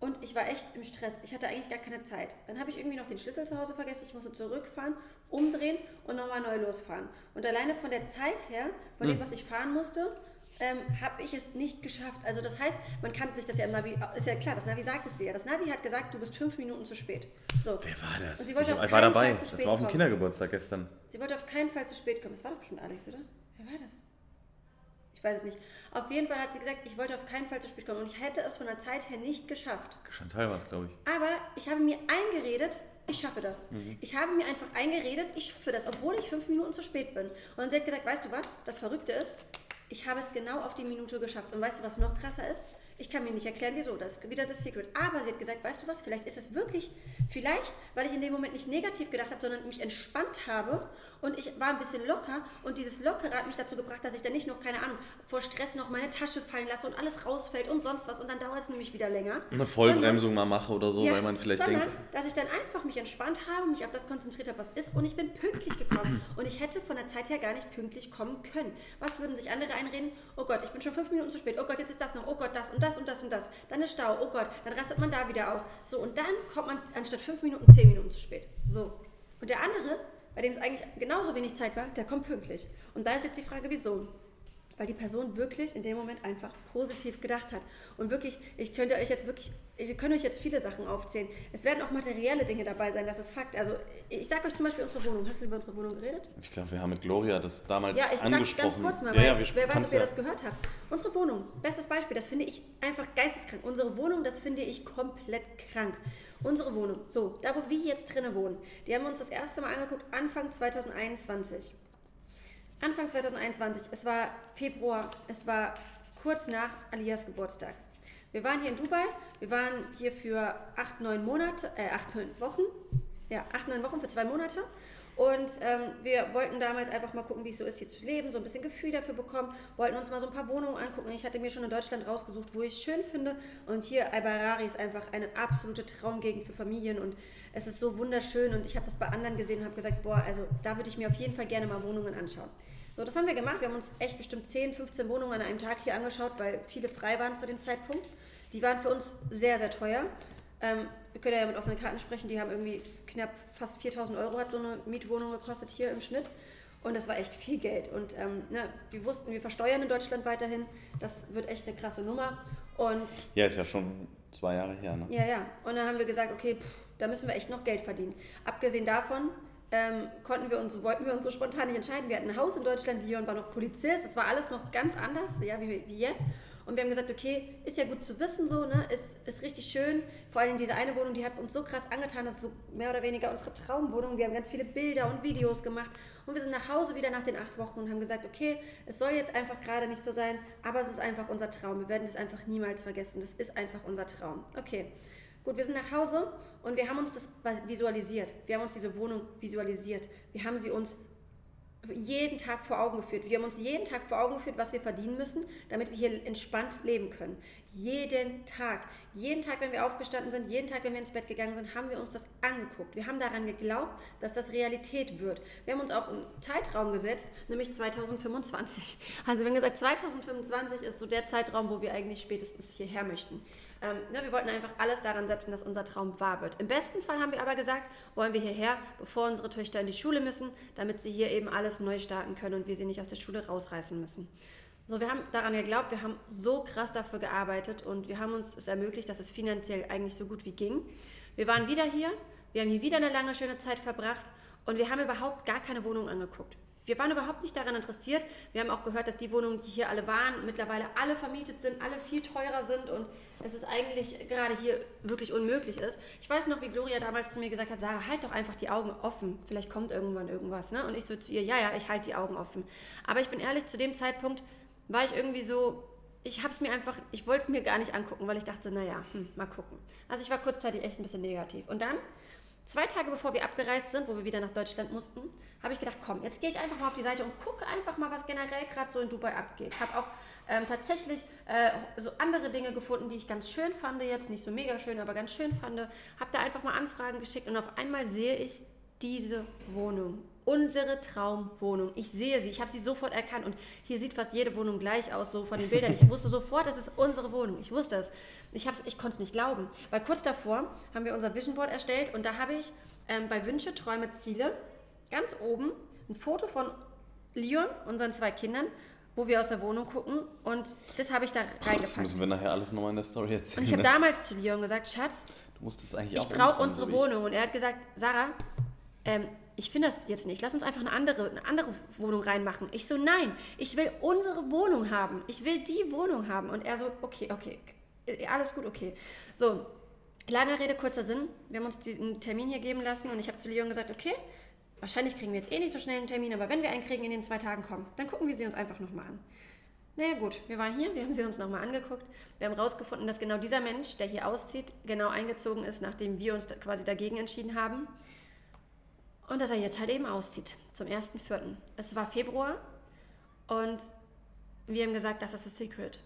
und ich war echt im Stress. Ich hatte eigentlich gar keine Zeit. Dann habe ich irgendwie noch den Schlüssel zu Hause vergessen. Ich musste zurückfahren, umdrehen und nochmal neu losfahren. Und alleine von der Zeit her, von dem, was ich fahren musste, ähm, habe ich es nicht geschafft. Also das heißt, man kann sich das ja im Navi, ist ja klar, das Navi sagt es dir ja. Das Navi hat gesagt, du bist fünf Minuten zu spät. So. Wer war das? Ich war dabei. Fall zu Das war auf dem. Kindergeburtstag gestern. Sie wollte auf keinen Fall zu spät kommen. Das war doch bestimmt Alex, oder? Wer war das? Ich weiß es nicht. Auf jeden Fall hat sie gesagt, ich wollte auf keinen Fall zu spät kommen. Und ich hätte es von der Zeit her nicht geschafft. Chantal war es, glaube ich. Aber ich habe mir eingeredet, ich schaffe das. Ich habe mir einfach eingeredet, ich schaffe das, obwohl ich fünf Minuten zu spät bin. Und sie hat gesagt, weißt du was, das Verrückte ist, ich habe es genau auf die Minute geschafft. Und weißt du, was noch krasser ist? Ich kann mir nicht erklären, wieso. Das ist wieder das Secret. Aber sie hat gesagt, weißt du was, vielleicht ist es wirklich, vielleicht, weil ich in dem Moment nicht negativ gedacht habe, sondern mich entspannt habe und ich war ein bisschen locker und dieses Lockere hat mich dazu gebracht, dass ich dann nicht noch, keine Ahnung, vor Stress noch meine Tasche fallen lasse und alles rausfällt und sonst was und dann dauert es nämlich wieder länger. Eine Vollbremsung mal mache oder so, Ja, weil man vielleicht sondern, denkt, dass ich dann einfach mich entspannt habe, mich auf das konzentriert habe, was ist und ich bin pünktlich gekommen. und ich hätte von der Zeit her gar nicht pünktlich kommen können. Was würden sich andere einreden? Oh Gott, ich bin schon fünf Minuten zu spät. Oh Gott, jetzt ist das noch. Oh Gott, das und das und das und das. Dann ist Stau. Oh Gott, dann rastet man da wieder aus. So, und dann kommt man anstatt fünf Minuten zehn Minuten zu spät. So. Und der andere, bei dem es eigentlich genauso wenig Zeit war, der kommt pünktlich. Und da ist jetzt die Frage, wieso? Weil die Person wirklich in dem Moment einfach positiv gedacht hat. Und wirklich, ich könnte euch jetzt wirklich, wir können euch jetzt viele Sachen aufzählen. Es werden auch materielle Dinge dabei sein, das ist Fakt. Also ich sage euch zum Beispiel unsere Wohnung. Hast du über unsere Wohnung geredet? ich glaube, wir haben mit Gloria das damals Ja, ich sage angesprochen. ganz kurz mal, ja, weil ja, wir wer weiß, ob ihr ja- das gehört habt. Unsere Wohnung, bestes Beispiel, das finde ich einfach geisteskrank. Unsere Wohnung, das finde ich komplett krank. Unsere Wohnung, so, da wo wir jetzt drinnen wohnen, die haben wir uns das erste Mal angeguckt, Anfang 2021. Anfang 2021, es war Februar, es war kurz nach Alias Geburtstag. Wir waren hier in Dubai, wir waren hier für acht, neun Monate, äh, acht, neun Wochen, ja, acht, neun Wochen für zwei Monate. Und ähm, wir wollten damals einfach mal gucken, wie es so ist, hier zu leben, so ein bisschen Gefühl dafür bekommen, wollten uns mal so ein paar Wohnungen angucken. Ich hatte mir schon in Deutschland rausgesucht, wo ich es schön finde. Und hier Albarari ist einfach eine absolute Traumgegend für Familien und es ist so wunderschön. Und ich habe das bei anderen gesehen und habe gesagt, boah, also da würde ich mir auf jeden Fall gerne mal Wohnungen anschauen. So, das haben wir gemacht. Wir haben uns echt bestimmt 10, 15 Wohnungen an einem Tag hier angeschaut, weil viele frei waren zu dem Zeitpunkt. Die waren für uns sehr, sehr teuer. Ähm, wir können ja mit offenen Karten sprechen, die haben irgendwie knapp fast 4000 Euro hat so eine Mietwohnung gekostet hier im Schnitt. Und das war echt viel Geld. Und ähm, ne, wir wussten, wir versteuern in Deutschland weiterhin. Das wird echt eine krasse Nummer. Und ja, ist ja schon zwei Jahre her. Ne? Ja, ja. Und dann haben wir gesagt, okay, pff, da müssen wir echt noch Geld verdienen. Abgesehen davon ähm, konnten wir uns, wollten wir uns so spontan nicht entscheiden. Wir hatten ein Haus in Deutschland, Leon war noch Polizist. Es war alles noch ganz anders, ja, wie, wie jetzt. Und wir haben gesagt, okay, ist ja gut zu wissen so, ne? Ist, ist richtig schön. Vor allem diese eine Wohnung, die hat es uns so krass angetan, das ist so mehr oder weniger unsere Traumwohnung. Wir haben ganz viele Bilder und Videos gemacht. Und wir sind nach Hause wieder nach den acht Wochen und haben gesagt, okay, es soll jetzt einfach gerade nicht so sein, aber es ist einfach unser Traum. Wir werden das einfach niemals vergessen. Das ist einfach unser Traum. Okay. Gut, wir sind nach Hause und wir haben uns das visualisiert. Wir haben uns diese Wohnung visualisiert. Wir haben sie uns jeden Tag vor Augen geführt. Wir haben uns jeden Tag vor Augen geführt, was wir verdienen müssen, damit wir hier entspannt leben können. Jeden Tag. Jeden Tag, wenn wir aufgestanden sind, jeden Tag, wenn wir ins Bett gegangen sind, haben wir uns das angeguckt. Wir haben daran geglaubt, dass das Realität wird. Wir haben uns auch einen Zeitraum gesetzt, nämlich 2025. Also wir haben gesagt, 2025 ist so der Zeitraum, wo wir eigentlich spätestens hierher möchten. Ähm, ne, wir wollten einfach alles daran setzen, dass unser Traum wahr wird. Im besten Fall haben wir aber gesagt, wollen wir hierher, bevor unsere Töchter in die Schule müssen, damit sie hier eben alles neu starten können und wir sie nicht aus der Schule rausreißen müssen. So, wir haben daran geglaubt, wir haben so krass dafür gearbeitet und wir haben uns es ermöglicht, dass es finanziell eigentlich so gut wie ging. Wir waren wieder hier, wir haben hier wieder eine lange, schöne Zeit verbracht und wir haben überhaupt gar keine Wohnung angeguckt. Wir waren überhaupt nicht daran interessiert. Wir haben auch gehört, dass die Wohnungen, die hier alle waren, mittlerweile alle vermietet sind, alle viel teurer sind und es ist eigentlich gerade hier wirklich unmöglich ist. Ich weiß noch, wie Gloria damals zu mir gesagt hat, Sarah, halt doch einfach die Augen offen. Vielleicht kommt irgendwann irgendwas. Ne? Und ich so zu ihr, ja, ja, ich halte die Augen offen. Aber ich bin ehrlich, zu dem Zeitpunkt war ich irgendwie so, ich habe es mir einfach, ich wollte es mir gar nicht angucken, weil ich dachte, naja, hm, mal gucken. Also ich war kurzzeitig echt ein bisschen negativ. Und dann Zwei Tage bevor wir abgereist sind, wo wir wieder nach Deutschland mussten, habe ich gedacht, komm, jetzt gehe ich einfach mal auf die Seite und gucke einfach mal, was generell gerade so in Dubai abgeht. Habe auch ähm, tatsächlich äh, so andere Dinge gefunden, die ich ganz schön fand, jetzt nicht so mega schön, aber ganz schön fand. Habe da einfach mal Anfragen geschickt und auf einmal sehe ich diese Wohnung unsere Traumwohnung. Ich sehe sie, ich habe sie sofort erkannt und hier sieht fast jede Wohnung gleich aus, so von den Bildern. Ich wusste sofort, das ist unsere Wohnung. Ich wusste es. Ich, ich konnte es nicht glauben, weil kurz davor haben wir unser Vision Board erstellt und da habe ich ähm, bei Wünsche, Träume, Ziele ganz oben ein Foto von Leon, unseren zwei Kindern, wo wir aus der Wohnung gucken und das habe ich da reingepackt. Das müssen wir nachher alles nochmal in der Story erzählen. Und ich habe ne? damals zu Leon gesagt, Schatz, du musst es eigentlich ich brauche unsere Wohnung und er hat gesagt, Sarah, ähm, ich finde das jetzt nicht. Lass uns einfach eine andere, eine andere Wohnung reinmachen. Ich so, nein, ich will unsere Wohnung haben. Ich will die Wohnung haben. Und er so, okay, okay, äh, alles gut, okay. So, lange Rede, kurzer Sinn. Wir haben uns diesen Termin hier geben lassen und ich habe zu Leon gesagt, okay, wahrscheinlich kriegen wir jetzt eh nicht so schnell einen Termin, aber wenn wir einen kriegen in den zwei Tagen kommen, dann gucken wir sie uns einfach nochmal an. Naja gut, wir waren hier, wir haben sie uns nochmal angeguckt. Wir haben herausgefunden, dass genau dieser Mensch, der hier auszieht, genau eingezogen ist, nachdem wir uns quasi dagegen entschieden haben. Und dass er jetzt halt eben auszieht zum 1.4. Es war Februar und wir haben gesagt, das ist das Secret.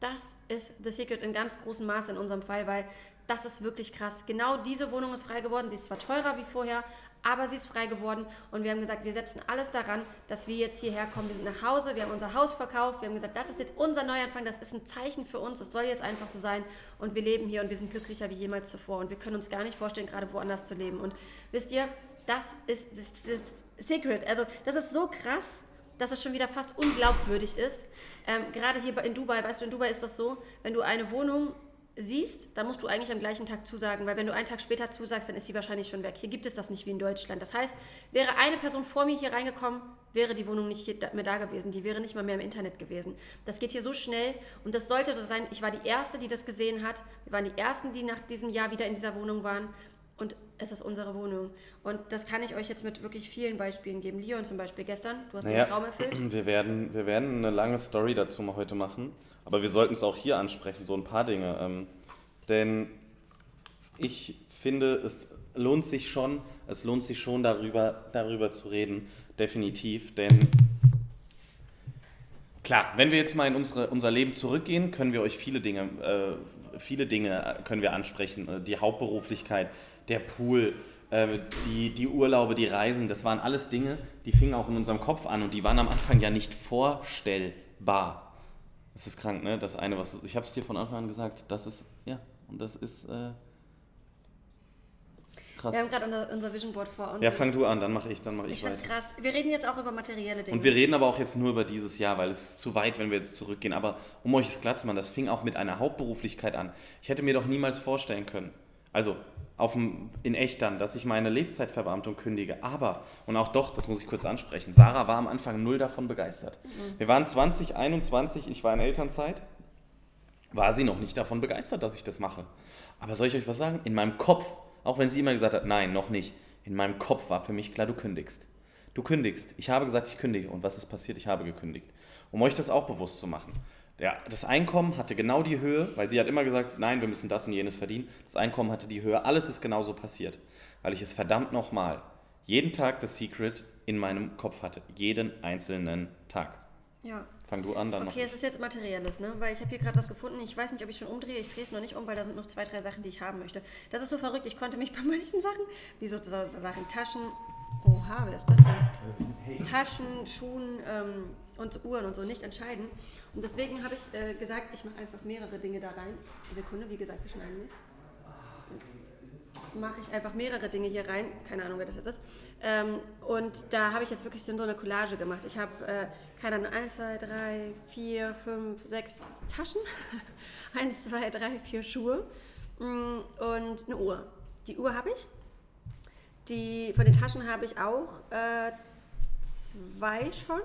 Das ist The Secret in ganz großem Maße in unserem Fall, weil das ist wirklich krass. Genau diese Wohnung ist frei geworden. Sie ist zwar teurer wie vorher, aber sie ist frei geworden und wir haben gesagt, wir setzen alles daran, dass wir jetzt hierher kommen. Wir sind nach Hause, wir haben unser Haus verkauft, wir haben gesagt, das ist jetzt unser Neuanfang, das ist ein Zeichen für uns, es soll jetzt einfach so sein und wir leben hier und wir sind glücklicher wie jemals zuvor und wir können uns gar nicht vorstellen, gerade woanders zu leben. Und wisst ihr, das ist das, das Secret. Also das ist so krass, dass es schon wieder fast unglaubwürdig ist. Ähm, gerade hier in Dubai, weißt du, in Dubai ist das so, wenn du eine Wohnung siehst, dann musst du eigentlich am gleichen Tag zusagen, weil wenn du einen Tag später zusagst, dann ist sie wahrscheinlich schon weg. Hier gibt es das nicht wie in Deutschland. Das heißt, wäre eine Person vor mir hier reingekommen, wäre die Wohnung nicht mehr da gewesen. Die wäre nicht mal mehr im Internet gewesen. Das geht hier so schnell und das sollte so sein. Ich war die Erste, die das gesehen hat. Wir waren die Ersten, die nach diesem Jahr wieder in dieser Wohnung waren und es ist unsere Wohnung. Und das kann ich euch jetzt mit wirklich vielen Beispielen geben. Leon zum Beispiel gestern, du hast naja, den Traum erfüllt. Wir werden, wir werden eine lange Story dazu mal heute machen, aber wir sollten es auch hier ansprechen, so ein paar Dinge. Ähm, denn ich finde, es, lohnt sich schon, es lohnt sich schon darüber, darüber zu reden, definitiv, denn klar, wenn wir jetzt mal in unsere, unser Leben zurückgehen, können wir euch viele Dinge, äh, viele Dinge können wir ansprechen. Äh, die Hauptberuflichkeit, der Pool, äh, die, die Urlaube, die Reisen, das waren alles Dinge, die fingen auch in unserem Kopf an und die waren am Anfang ja nicht vorstellbar. Das ist krank, ne? Das eine, was ich habe es dir von Anfang an gesagt, das ist ja und das ist äh, krass. Wir haben gerade unser, unser Vision Board vor uns. Ja, fang du an, dann mache ich, dann mache ich, ich weiter. krass. Wir reden jetzt auch über materielle Dinge. Und wir reden aber auch jetzt nur über dieses Jahr, weil es ist zu weit, wenn wir jetzt zurückgehen. Aber um euch es klar zu machen, das fing auch mit einer Hauptberuflichkeit an. Ich hätte mir doch niemals vorstellen können, also dem, in echt dann, dass ich meine Lebzeitverbeamtung kündige. Aber, und auch doch, das muss ich kurz ansprechen, Sarah war am Anfang null davon begeistert. Mhm. Wir waren 2021, ich war in Elternzeit, war sie noch nicht davon begeistert, dass ich das mache. Aber soll ich euch was sagen? In meinem Kopf, auch wenn sie immer gesagt hat, nein, noch nicht, in meinem Kopf war für mich klar, du kündigst. Du kündigst. Ich habe gesagt, ich kündige. Und was ist passiert? Ich habe gekündigt. Um euch das auch bewusst zu machen. Ja, das Einkommen hatte genau die Höhe, weil sie hat immer gesagt, nein, wir müssen das und jenes verdienen. Das Einkommen hatte die Höhe, alles ist genauso passiert, weil ich es verdammt nochmal jeden Tag das Secret in meinem Kopf hatte, jeden einzelnen Tag. Ja. Fang du an, dann Okay, es ist jetzt materielles, ne? Weil ich habe hier gerade was gefunden. Ich weiß nicht, ob ich schon umdrehe. Ich drehe es noch nicht um, weil da sind noch zwei, drei Sachen, die ich haben möchte. Das ist so verrückt. Ich konnte mich bei manchen Sachen, wie so Sachen, Taschen, oha, wer ist das denn? Taschen, Schuhen ähm, und Uhren und so nicht entscheiden. Und deswegen habe ich äh, gesagt, ich mache einfach mehrere Dinge da rein. Sekunde, wie gesagt, wir schneiden nicht mache ich einfach mehrere Dinge hier rein. Keine Ahnung, wer das jetzt ist. Ähm, und da habe ich jetzt wirklich so eine Collage gemacht. Ich habe, äh, keine Ahnung, 1, 2, 3, 4, 5, 6 Taschen. 1, 2, 3, 4 Schuhe. Mm, und eine Uhr. Die Uhr habe ich. Die, von den Taschen habe ich auch äh, zwei schon.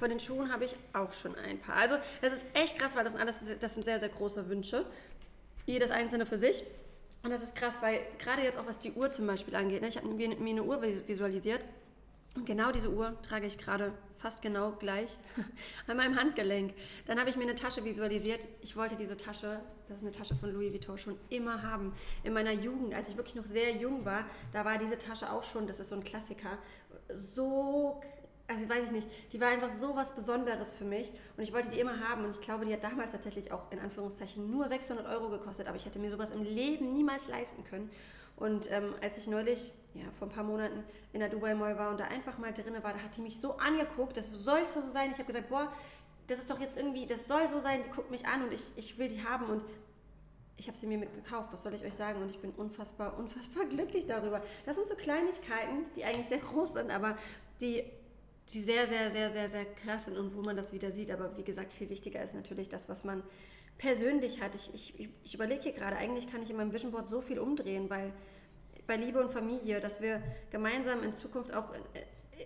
Von den Schuhen habe ich auch schon ein paar. Also das ist echt krass, weil das sind alles das sind sehr, sehr große Wünsche. Jedes einzelne für sich. Und das ist krass, weil gerade jetzt auch was die Uhr zum Beispiel angeht, ne? ich habe mir, eine Uhr visualisiert und genau diese Uhr trage ich gerade fast genau gleich an meinem Handgelenk. Dann habe ich mir eine Tasche visualisiert. Ich wollte diese Tasche, das ist eine Tasche von Louis Vuitton, schon immer haben. In meiner Jugend, als ich wirklich noch sehr jung war, da war diese Tasche auch schon, das ist so ein Klassiker, so also weiß ich nicht, die war einfach so was Besonderes für mich und ich wollte die immer haben und ich glaube, die hat damals tatsächlich auch in Anführungszeichen nur 600 Euro gekostet, aber ich hätte mir sowas im Leben niemals leisten können. Und ähm, als ich neulich, ja, vor ein paar Monaten in der Dubai Mall war und da einfach mal drin war, da hat die mich so angeguckt, das sollte so sein. Ich habe gesagt, boah, das ist doch jetzt irgendwie, das soll so sein, die guckt mich an und ich, ich will die haben und ich habe sie mir mitgekauft, was soll ich euch sagen? Und ich bin unfassbar, unfassbar glücklich darüber. Das sind so Kleinigkeiten, die eigentlich sehr groß sind, aber die die sehr, sehr, sehr, sehr, sehr krass sind und wo man das wieder sieht. Aber wie gesagt, viel wichtiger ist natürlich das, was man persönlich hat. Ich, ich, ich überlege hier gerade, eigentlich kann ich in meinem Vision Board so viel umdrehen, weil bei Liebe und Familie, dass wir gemeinsam in Zukunft auch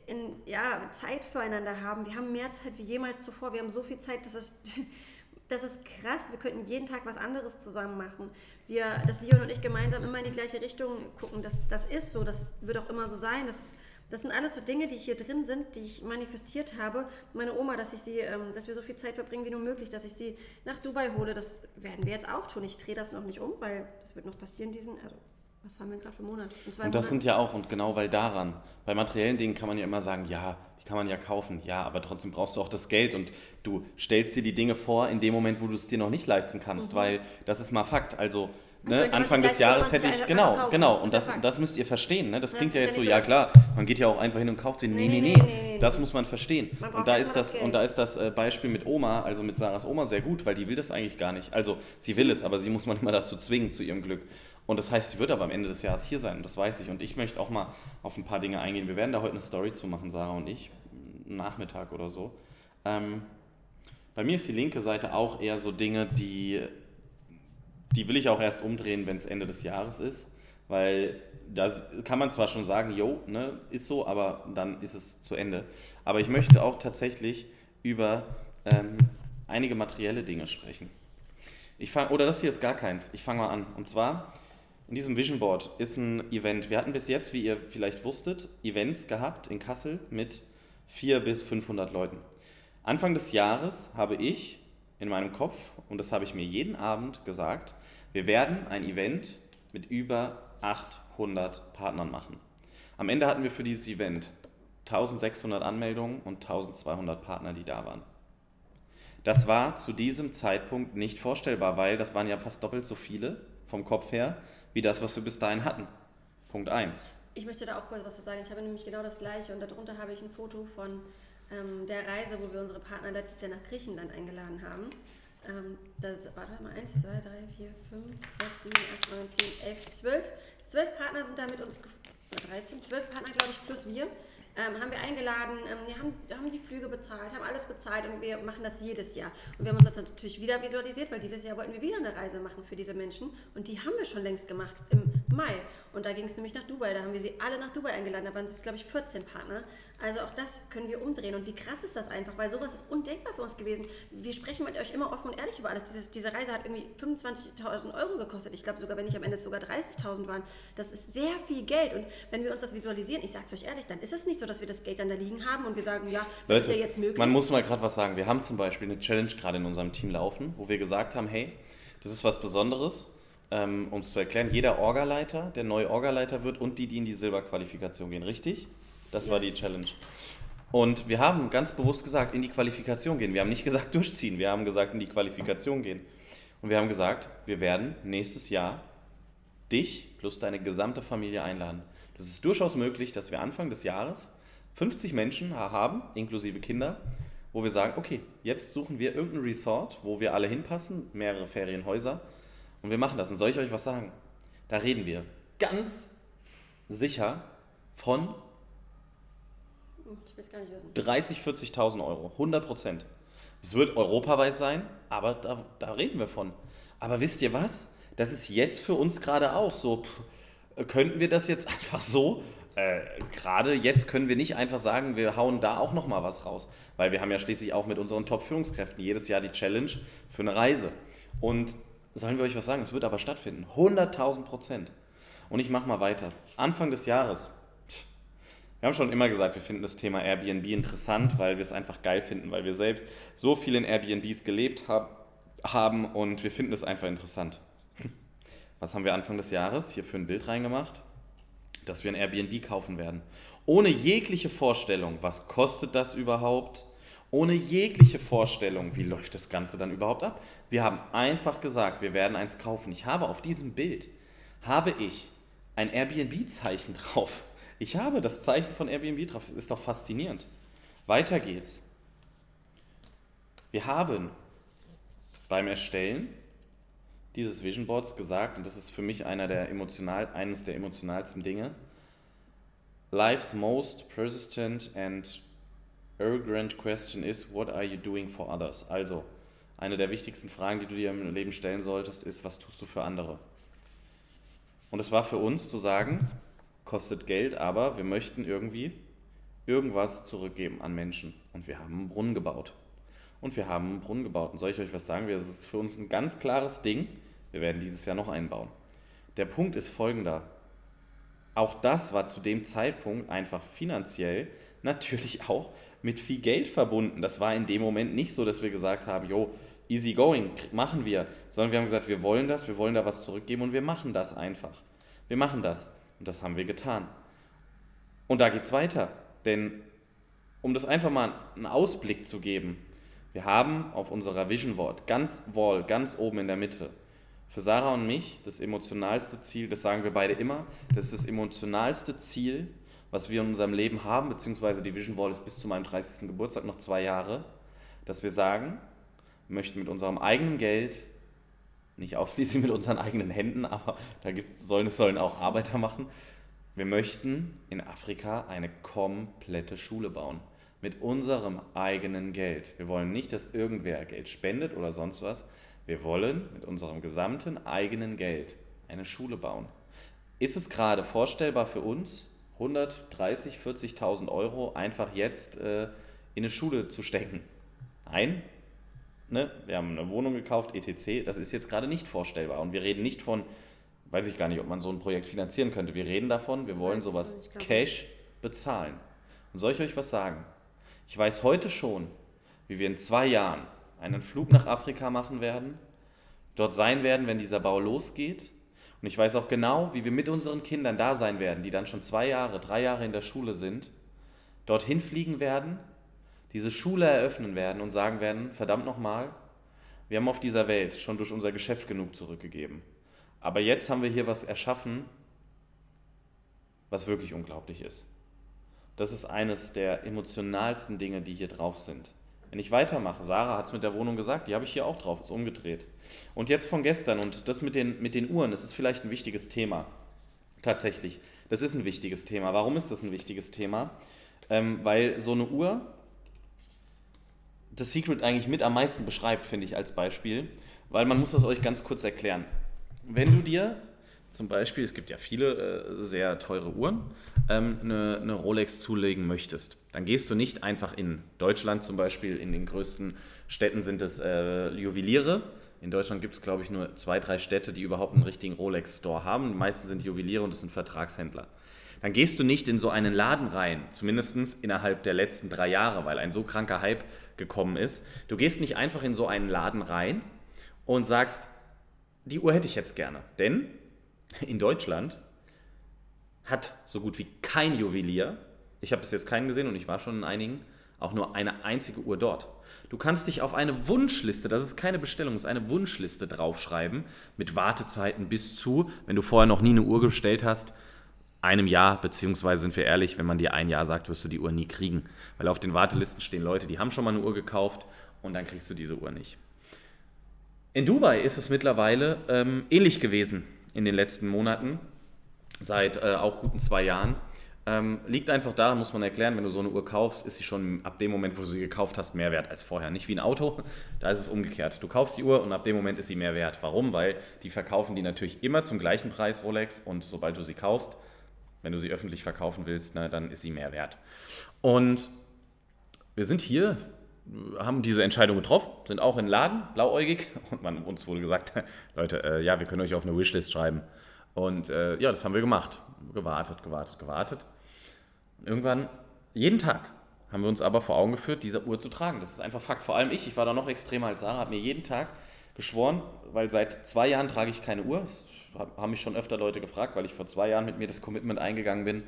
in, in, ja, Zeit füreinander haben. Wir haben mehr Zeit wie jemals zuvor. Wir haben so viel Zeit, das ist, das ist krass. Wir könnten jeden Tag was anderes zusammen machen. Wir, dass Leon und ich gemeinsam immer in die gleiche Richtung gucken, das, das ist so, das wird auch immer so sein. Das ist, das sind alles so Dinge, die hier drin sind, die ich manifestiert habe. Meine Oma, dass ich sie, ähm, dass wir so viel Zeit verbringen wie nur möglich, dass ich sie nach Dubai hole, das werden wir jetzt auch tun. Ich drehe das noch nicht um, weil das wird noch passieren diesen, also was haben wir gerade für Monate? und das Monaten. sind ja auch, und genau weil daran, bei materiellen Dingen kann man ja immer sagen, ja, die kann man ja kaufen, ja, aber trotzdem brauchst du auch das Geld und du stellst dir die Dinge vor in dem Moment, wo du es dir noch nicht leisten kannst, mhm. weil das ist mal Fakt. Also Ne? Anfang des Jahres hätte ich, genau, genau, und das, das müsst ihr verstehen. Ne? Das klingt ja, ja jetzt so, ja klar, man geht ja auch einfach hin und kauft sie. Nee, nee, nee, nee, das muss man verstehen. Man und, da ist das, und da ist das Beispiel mit Oma, also mit Sarahs Oma, sehr gut, weil die will das eigentlich gar nicht. Also sie will es, aber sie muss man immer dazu zwingen, zu ihrem Glück. Und das heißt, sie wird aber am Ende des Jahres hier sein, das weiß ich. Und ich möchte auch mal auf ein paar Dinge eingehen. Wir werden da heute eine Story zu machen, Sarah und ich, Nachmittag oder so. Ähm, bei mir ist die linke Seite auch eher so Dinge, die die will ich auch erst umdrehen, wenn es Ende des Jahres ist, weil das kann man zwar schon sagen, jo, ne, ist so, aber dann ist es zu Ende. Aber ich möchte auch tatsächlich über ähm, einige materielle Dinge sprechen. Ich fang, oder das hier ist gar keins. Ich fange mal an. Und zwar, in diesem Vision Board ist ein Event. Wir hatten bis jetzt, wie ihr vielleicht wusstet, Events gehabt in Kassel mit 400 bis 500 Leuten. Anfang des Jahres habe ich in meinem Kopf, und das habe ich mir jeden Abend gesagt, wir werden ein Event mit über 100 Partnern machen. Am Ende hatten wir für dieses Event 1600 Anmeldungen und 1200 Partner, die da waren. Das war zu diesem Zeitpunkt nicht vorstellbar, weil das waren ja fast doppelt so viele vom Kopf her, wie das, was wir bis dahin hatten. Punkt 1. Ich möchte da auch kurz was zu sagen. Ich habe nämlich genau das gleiche und darunter habe ich ein Foto von ähm, der Reise, wo wir unsere Partner letztes Jahr nach Griechenland eingeladen haben. Ähm, das, warte mal, 1, 2, 3, 4, 5, 6, 7, 8, 9, 10, 11, 12. 12 Partner sind da mit uns, 13, 12 Partner, glaube ich, plus wir ähm, haben wir eingeladen, ähm, wir haben, haben die Flüge bezahlt, haben alles bezahlt und wir machen das jedes Jahr. Und wir haben uns das natürlich wieder visualisiert, weil dieses Jahr wollten wir wieder eine Reise machen für diese Menschen und die haben wir schon längst gemacht im Mai. Und da ging es nämlich nach Dubai, da haben wir sie alle nach Dubai eingeladen, da waren es, glaube ich, 14 Partner. Also auch das können wir umdrehen. Und wie krass ist das einfach, weil sowas ist undenkbar für uns gewesen. Wir sprechen mit euch immer offen und ehrlich über alles. Dieses, diese Reise hat irgendwie 25.000 Euro gekostet. Ich glaube sogar, wenn nicht am Ende sogar 30.000 waren. Das ist sehr viel Geld. Und wenn wir uns das visualisieren, ich sage es euch ehrlich, dann ist es nicht so, dass wir das Geld dann da liegen haben und wir sagen, ja, das ist ja jetzt möglich. Man muss mal gerade was sagen. Wir haben zum Beispiel eine Challenge gerade in unserem Team laufen, wo wir gesagt haben, hey, das ist was Besonderes. Ähm, um es zu erklären, jeder Orgaleiter, der neue Orgaleiter wird und die, die in die Silberqualifikation gehen, richtig? Das ja. war die Challenge. Und wir haben ganz bewusst gesagt, in die Qualifikation gehen. Wir haben nicht gesagt durchziehen, wir haben gesagt, in die Qualifikation gehen. Und wir haben gesagt, wir werden nächstes Jahr dich plus deine gesamte Familie einladen. Das ist durchaus möglich, dass wir Anfang des Jahres 50 Menschen haben, inklusive Kinder, wo wir sagen, okay, jetzt suchen wir irgendein Resort, wo wir alle hinpassen, mehrere Ferienhäuser, und wir machen das. Und soll ich euch was sagen? Da reden wir ganz sicher von 30, 40.000 Euro, 100 Prozent. Es wird europaweit sein, aber da, da reden wir von. Aber wisst ihr was? Das ist jetzt für uns gerade auch so. Pff, könnten wir das jetzt einfach so? Äh, gerade jetzt können wir nicht einfach sagen, wir hauen da auch noch mal was raus, weil wir haben ja schließlich auch mit unseren Top-Führungskräften jedes Jahr die Challenge für eine Reise. Und sollen wir euch was sagen? Es wird aber stattfinden, 100.000 Prozent. Und ich mache mal weiter. Anfang des Jahres wir haben schon immer gesagt, wir finden das Thema Airbnb interessant, weil wir es einfach geil finden, weil wir selbst so viel in Airbnbs gelebt hab, haben und wir finden es einfach interessant. Was haben wir Anfang des Jahres hier für ein Bild reingemacht? Dass wir ein Airbnb kaufen werden. Ohne jegliche Vorstellung, was kostet das überhaupt? Ohne jegliche Vorstellung, wie läuft das Ganze dann überhaupt ab? Wir haben einfach gesagt, wir werden eins kaufen. Ich habe auf diesem Bild, habe ich ein Airbnb-Zeichen drauf. Ich habe das Zeichen von Airbnb drauf. Das ist doch faszinierend. Weiter geht's. Wir haben beim Erstellen dieses Vision Boards gesagt, und das ist für mich einer der emotional, eines der emotionalsten Dinge, Life's most persistent and urgent question is, what are you doing for others? Also, eine der wichtigsten Fragen, die du dir im Leben stellen solltest, ist, was tust du für andere? Und es war für uns zu sagen, kostet Geld, aber wir möchten irgendwie irgendwas zurückgeben an Menschen. Und wir haben einen Brunnen gebaut. Und wir haben einen Brunnen gebaut. Und soll ich euch was sagen? Das ist für uns ein ganz klares Ding. Wir werden dieses Jahr noch einbauen. Der Punkt ist folgender. Auch das war zu dem Zeitpunkt einfach finanziell natürlich auch mit viel Geld verbunden. Das war in dem Moment nicht so, dass wir gesagt haben, jo, easy going, machen wir, sondern wir haben gesagt, wir wollen das, wir wollen da was zurückgeben und wir machen das einfach. Wir machen das. Und das haben wir getan. Und da geht es weiter. Denn um das einfach mal einen Ausblick zu geben, wir haben auf unserer Vision Board ganz Wall, ganz oben in der Mitte, für Sarah und mich das emotionalste Ziel, das sagen wir beide immer, das ist das emotionalste Ziel, was wir in unserem Leben haben, beziehungsweise die Vision Wall ist bis zu meinem 30. Geburtstag noch zwei Jahre, dass wir sagen, wir möchten mit unserem eigenen Geld nicht ausschließlich mit unseren eigenen Händen, aber da gibt's, sollen es sollen auch Arbeiter machen. Wir möchten in Afrika eine komplette Schule bauen. Mit unserem eigenen Geld. Wir wollen nicht, dass irgendwer Geld spendet oder sonst was. Wir wollen mit unserem gesamten eigenen Geld eine Schule bauen. Ist es gerade vorstellbar für uns, 130, 40.000 Euro einfach jetzt äh, in eine Schule zu stecken? Nein, ne, wir haben eine Wohnung gekauft, etc. Das ist jetzt gerade nicht vorstellbar. Und wir reden nicht von, weiß ich gar nicht, ob man so ein Projekt finanzieren könnte. Wir reden davon, wir wollen sowas Cash bezahlen. Und soll ich euch was sagen? Ich weiß heute schon, wie wir in zwei Jahren einen Flug nach Afrika machen werden, dort sein werden, wenn dieser Bau losgeht. Und ich weiß auch genau, wie wir mit unseren Kindern da sein werden, die dann schon zwei Jahre, drei Jahre in der Schule sind, dorthin fliegen werden, diese Schule eröffnen werden und sagen werden, verdammt nochmal, wir haben auf dieser Welt schon durch unser Geschäft genug zurückgegeben. Aber jetzt haben wir hier was erschaffen, was wirklich unglaublich ist. Das ist eines der emotionalsten Dinge, die hier drauf sind. Wenn ich weitermache, Sarah hat es mit der Wohnung gesagt, die habe ich hier auch drauf, ist umgedreht. Und jetzt von gestern und das mit den, mit den Uhren, das ist vielleicht ein wichtiges Thema. Tatsächlich, das ist ein wichtiges Thema. Warum ist das ein wichtiges Thema? Ähm, weil so eine Uhr das Secret eigentlich mit am meisten beschreibt, finde ich als Beispiel. Weil man muss das euch ganz kurz erklären. Wenn du dir zum Beispiel, es gibt ja viele äh, sehr teure Uhren, ähm, eine, eine, Rolex zulegen möchtest, dann gehst du nicht einfach in Deutschland zum Beispiel, in den größten Städten sind es äh, Juweliere. In Deutschland gibt es, glaube ich, nur zwei, drei Städte, die überhaupt einen richtigen Rolex-Store haben. Die meisten sind Juweliere und das sind Vertragshändler. Dann gehst du nicht in so einen Laden rein, zumindest innerhalb der letzten drei Jahre, weil ein so kranker Hype gekommen ist. Du gehst nicht einfach in so einen Laden rein und sagst, die Uhr hätte ich jetzt gerne. Denn in Deutschland hat so gut wie kein Juwelier, ich habe bis jetzt keinen gesehen und ich war schon in einigen, auch nur eine einzige Uhr dort. Du kannst dich auf eine Wunschliste, das ist keine Bestellung, das ist eine Wunschliste draufschreiben mit Wartezeiten bis zu, wenn du vorher noch nie eine Uhr bestellt hast, einem Jahr, beziehungsweise sind wir ehrlich, wenn man dir ein Jahr sagt, wirst du die Uhr nie kriegen. Weil auf den Wartelisten stehen Leute, die haben schon mal eine Uhr gekauft und dann kriegst du diese Uhr nicht. In Dubai ist es mittlerweile ähm, ähnlich gewesen in den letzten Monaten, seit äh, auch guten zwei Jahren. Ähm, liegt einfach daran, muss man erklären, wenn du so eine Uhr kaufst, ist sie schon ab dem Moment, wo du sie gekauft hast, mehr wert als vorher. Nicht wie ein Auto, da ist es umgekehrt. Du kaufst die Uhr und ab dem Moment ist sie mehr wert. Warum? Weil die verkaufen die natürlich immer zum gleichen Preis Rolex und sobald du sie kaufst, wenn du sie öffentlich verkaufen willst, ne, dann ist sie mehr wert. Und wir sind hier, haben diese Entscheidung getroffen, sind auch in Laden, blauäugig. Und man, uns wurde gesagt, Leute, äh, ja, wir können euch auf eine Wishlist schreiben. Und äh, ja, das haben wir gemacht. Gewartet, gewartet, gewartet. Und irgendwann, jeden Tag, haben wir uns aber vor Augen geführt, diese Uhr zu tragen. Das ist einfach Fakt. Vor allem ich, ich war da noch extremer als Sarah, habe mir jeden Tag geschworen, weil seit zwei Jahren trage ich keine Uhr. Das haben mich schon öfter Leute gefragt, weil ich vor zwei Jahren mit mir das Commitment eingegangen bin.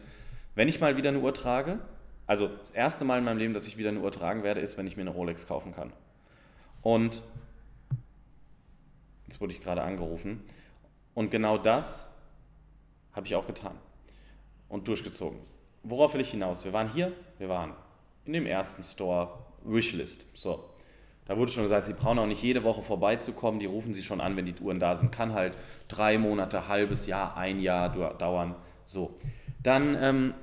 Wenn ich mal wieder eine Uhr trage, also das erste Mal in meinem Leben, dass ich wieder eine Uhr tragen werde, ist, wenn ich mir eine Rolex kaufen kann. Und jetzt wurde ich gerade angerufen. Und genau das habe ich auch getan und durchgezogen. Worauf will ich hinaus? Wir waren hier, wir waren in dem ersten Store Wishlist. So, da wurde schon gesagt, sie brauchen auch nicht jede Woche vorbeizukommen, die rufen sie schon an, wenn die Uhren da sind. Kann halt drei Monate, halbes Jahr, ein Jahr dauern. So. Dann ähm,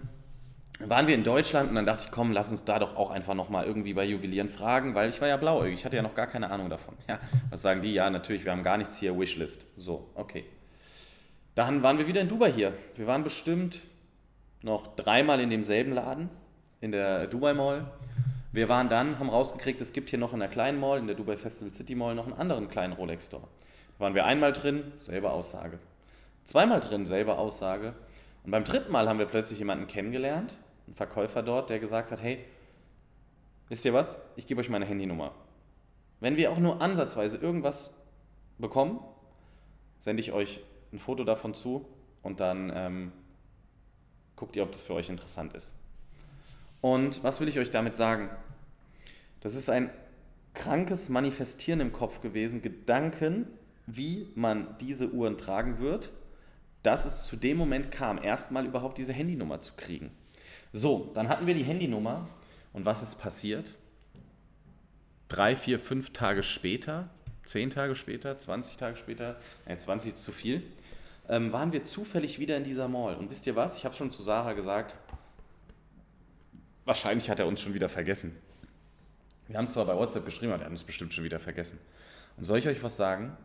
waren wir in Deutschland und dann dachte ich, komm, lass uns da doch auch einfach nochmal irgendwie bei Juwelieren fragen, weil ich war ja blauäugig, ich hatte ja noch gar keine Ahnung davon. Ja, was sagen die? Ja, natürlich, wir haben gar nichts hier, Wishlist. So, okay. Dann waren wir wieder in Dubai hier. Wir waren bestimmt noch dreimal in demselben Laden, in der Dubai Mall. Wir waren dann, haben rausgekriegt, es gibt hier noch in der kleinen Mall, in der Dubai Festival City Mall, noch einen anderen kleinen Rolex Store. Da waren wir einmal drin, selbe Aussage. Zweimal drin, selbe Aussage. Und beim dritten Mal haben wir plötzlich jemanden kennengelernt, einen Verkäufer dort, der gesagt hat, hey, wisst ihr was, ich gebe euch meine Handynummer. Wenn wir auch nur ansatzweise irgendwas bekommen, sende ich euch ein Foto davon zu und dann ähm, guckt ihr, ob das für euch interessant ist. Und was will ich euch damit sagen? Das ist ein krankes Manifestieren im Kopf gewesen, Gedanken, wie man diese Uhren tragen wird, dass es zu dem Moment kam, erstmal überhaupt diese Handynummer zu kriegen. So, dann hatten wir die Handynummer und was ist passiert? Drei, vier, fünf Tage später, zehn Tage später, 20 Tage später, äh, 20 ist zu viel, ähm, waren wir zufällig wieder in dieser Mall. Und wisst ihr was? Ich habe schon zu Sarah gesagt, Wahrscheinlich hat er uns schon wieder vergessen. Wir haben zwar bei WhatsApp geschrieben, aber er hat uns bestimmt schon wieder vergessen. Und soll ich euch was sagen?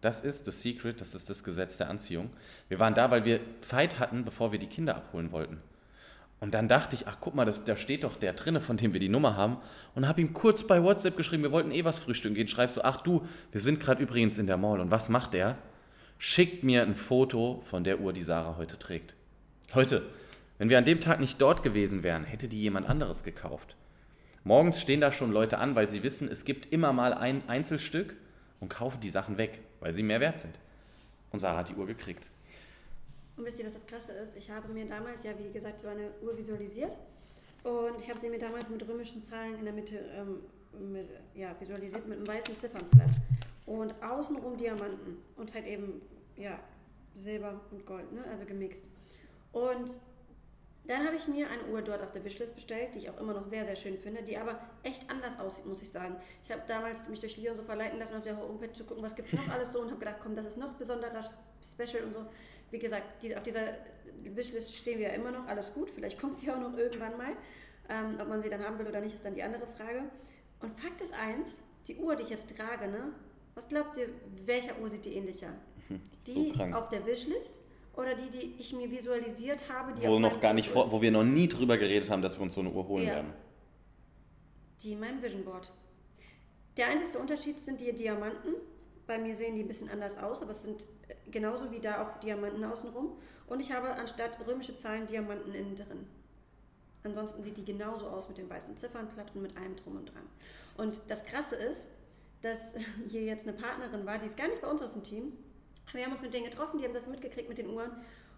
Das ist das Secret, das ist das Gesetz der Anziehung. Wir waren da, weil wir Zeit hatten, bevor wir die Kinder abholen wollten. Und dann dachte ich, ach guck mal, das, da steht doch der drinne, von dem wir die Nummer haben. Und habe ihm kurz bei WhatsApp geschrieben, wir wollten eh was frühstücken gehen. Schreibst du, ach du, wir sind gerade übrigens in der Mall. Und was macht er? Schickt mir ein Foto von der Uhr, die Sarah heute trägt. Leute, wenn wir an dem Tag nicht dort gewesen wären, hätte die jemand anderes gekauft. Morgens stehen da schon Leute an, weil sie wissen, es gibt immer mal ein Einzelstück und kaufen die Sachen weg, weil sie mehr wert sind. Und Sarah hat die Uhr gekriegt. Und wisst ihr, was das Krasse ist? Ich habe mir damals ja, wie gesagt, so eine Uhr visualisiert. Und ich habe sie mir damals mit römischen Zahlen in der Mitte ähm, mit, ja, visualisiert mit einem weißen Ziffernblatt. Und außenrum Diamanten. Und halt eben, ja, Silber und Gold, ne? also gemixt. Und dann habe ich mir eine Uhr dort auf der Wishlist bestellt, die ich auch immer noch sehr, sehr schön finde, die aber echt anders aussieht, muss ich sagen. Ich habe damals mich durch Leon so verleiten lassen, auf der Homepage zu gucken, was gibt es noch alles so und habe gedacht, komm, das ist noch besonderer, special und so. Wie gesagt, auf dieser Wishlist stehen wir ja immer noch, alles gut, vielleicht kommt die auch noch irgendwann mal. Ähm, ob man sie dann haben will oder nicht, ist dann die andere Frage. Und Fakt ist eins, die Uhr, die ich jetzt trage, ne? Was glaubt ihr, welcher Uhr sieht die ähnlicher? Die krank. auf der Wishlist oder die, die ich mir visualisiert habe, die Wo, noch gar nicht vor, wo wir noch nie drüber geredet haben, dass wir uns so eine Uhr holen Ja. werden. Die in meinem Vision Board. Der einzige Unterschied sind die Diamanten. Bei mir sehen die ein bisschen anders aus, aber es sind äh, genauso wie da auch Diamanten außenrum. Und ich habe anstatt römische Zahlen Diamanten innen drin. Ansonsten sieht die genauso aus mit den weißen Ziffernblatt und mit allem drum und dran. Und das Krasse ist, dass hier jetzt eine Partnerin war, die ist gar nicht bei uns aus dem Team. Wir haben uns mit denen getroffen, die haben das mitgekriegt mit den Uhren.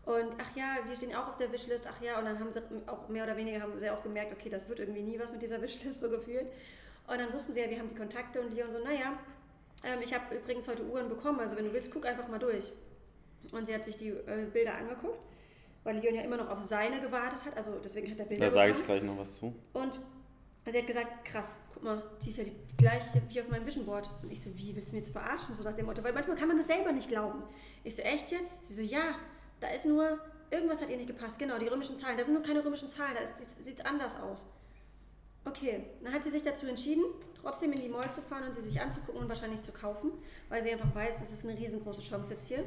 Und ach ja, wir stehen auch auf der Wishlist, ach ja, und dann haben sie auch mehr oder weniger haben sie auch gemerkt, okay, das wird irgendwie nie was mit dieser Wishlist so gefühlt. Und dann wussten sie ja, wir haben die Kontakte und die und so, naja, ähm, ich habe übrigens heute Uhren bekommen, also wenn du willst, guck einfach mal durch. Und sie hat sich die äh, Bilder angeguckt, weil Leon ja immer noch auf seine gewartet hat, also deswegen hat er Bilder Da sage ich gleich noch was zu. Und sie hat gesagt, krass, guck mal, die ist ja die, die gleiche wie auf meinem Vision Board. Und ich so, wie, willst du mir jetzt verarschen? So nach dem Motto, weil manchmal kann man das selber nicht glauben. Ich so, echt jetzt? Sie so, ja, da ist nur, irgendwas hat ihr nicht gepasst. Genau, die römischen Zahlen, da sind nur keine römischen Zahlen, da sieht es anders aus. Okay, dann hat sie sich dazu entschieden, trotzdem in die Mall zu fahren und sie sich anzugucken und wahrscheinlich zu kaufen, weil sie einfach weiß, das ist eine riesengroße Chance jetzt hier.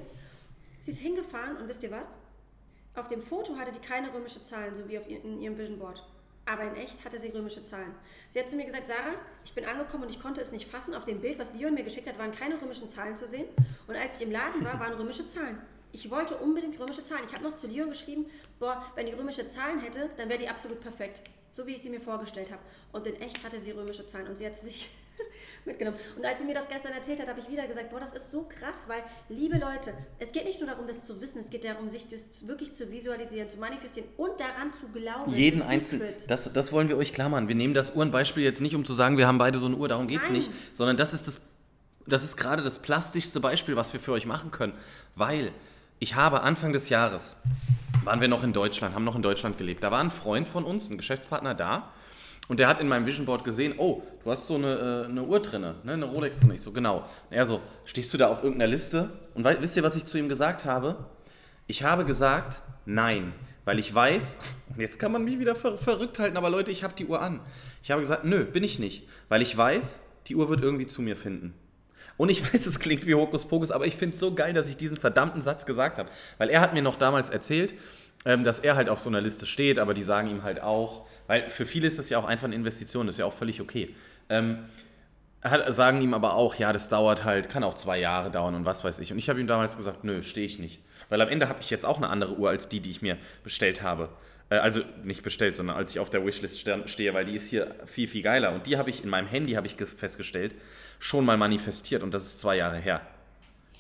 Sie ist hingefahren und wisst ihr was? Auf dem Foto hatte die keine römische Zahlen, so wie auf ihr, in ihrem Vision Board. Aber in echt hatte sie römische Zahlen. Sie hat zu mir gesagt, Sarah, ich bin angekommen und ich konnte es nicht fassen. Auf dem Bild, was Leon mir geschickt hat, waren keine römischen Zahlen zu sehen. Und als ich im Laden war, waren römische Zahlen. Ich wollte unbedingt römische Zahlen. Ich habe noch zu Leon geschrieben, boah, wenn die römische Zahlen hätte, dann wäre die absolut perfekt. So wie ich sie mir vorgestellt habe. Und in echt hatte sie römische Zahlen und sie hat sie sich mitgenommen. Und als sie mir das gestern erzählt hat, habe ich wieder gesagt, boah, das ist so krass, weil, liebe Leute, es geht nicht nur darum, das zu wissen, es geht darum, sich das wirklich zu visualisieren, zu manifestieren und daran zu glauben. Jeden einzelnen. Das, das wollen wir euch klar machen. Wir nehmen das Uhrenbeispiel jetzt nicht, um zu sagen, wir haben beide so eine Uhr, darum geht es nicht. Sondern das ist das, das ist gerade das plastischste Beispiel, was wir für euch machen können. Weil ich habe Anfang des Jahres, waren wir noch in Deutschland, haben noch in Deutschland gelebt. Da war ein Freund von uns, ein Geschäftspartner da. Und der hat in meinem Vision Board gesehen, oh, du hast so eine, äh, eine Uhr drinne, ne, eine Rolex drin. Ich so, genau. Er so, stehst du da auf irgendeiner Liste? Und wei- wisst ihr, was ich zu ihm gesagt habe? Ich habe gesagt, nein, weil ich weiß, jetzt kann man mich wieder ver verrückt halten, aber Leute, ich habe die Uhr an. Ich habe gesagt, nö, bin ich nicht, weil ich weiß, die Uhr wird irgendwie zu mir finden. Und ich weiß, es klingt wie Hokuspokus, aber ich finde es so geil, dass ich diesen verdammten Satz gesagt habe. Weil er hat mir noch damals erzählt, ähm, dass er halt auf so einer Liste steht, aber die sagen ihm halt auch, weil für viele ist das ja auch einfach eine Investition, das ist ja auch völlig okay. Ähm, hat, sagen ihm aber auch, ja, das dauert halt, kann auch zwei Jahre dauern und was weiß ich. Und ich habe ihm damals gesagt, nö, stehe ich nicht. Weil am Ende habe ich jetzt auch eine andere Uhr als die, die ich mir bestellt habe. Äh, also nicht bestellt, sondern als ich auf der Wishlist ste- stehe, weil die ist hier viel, viel geiler. Und die habe ich in meinem Handy, habe ich ge- festgestellt, schon mal manifestiert und das ist zwei Jahre her.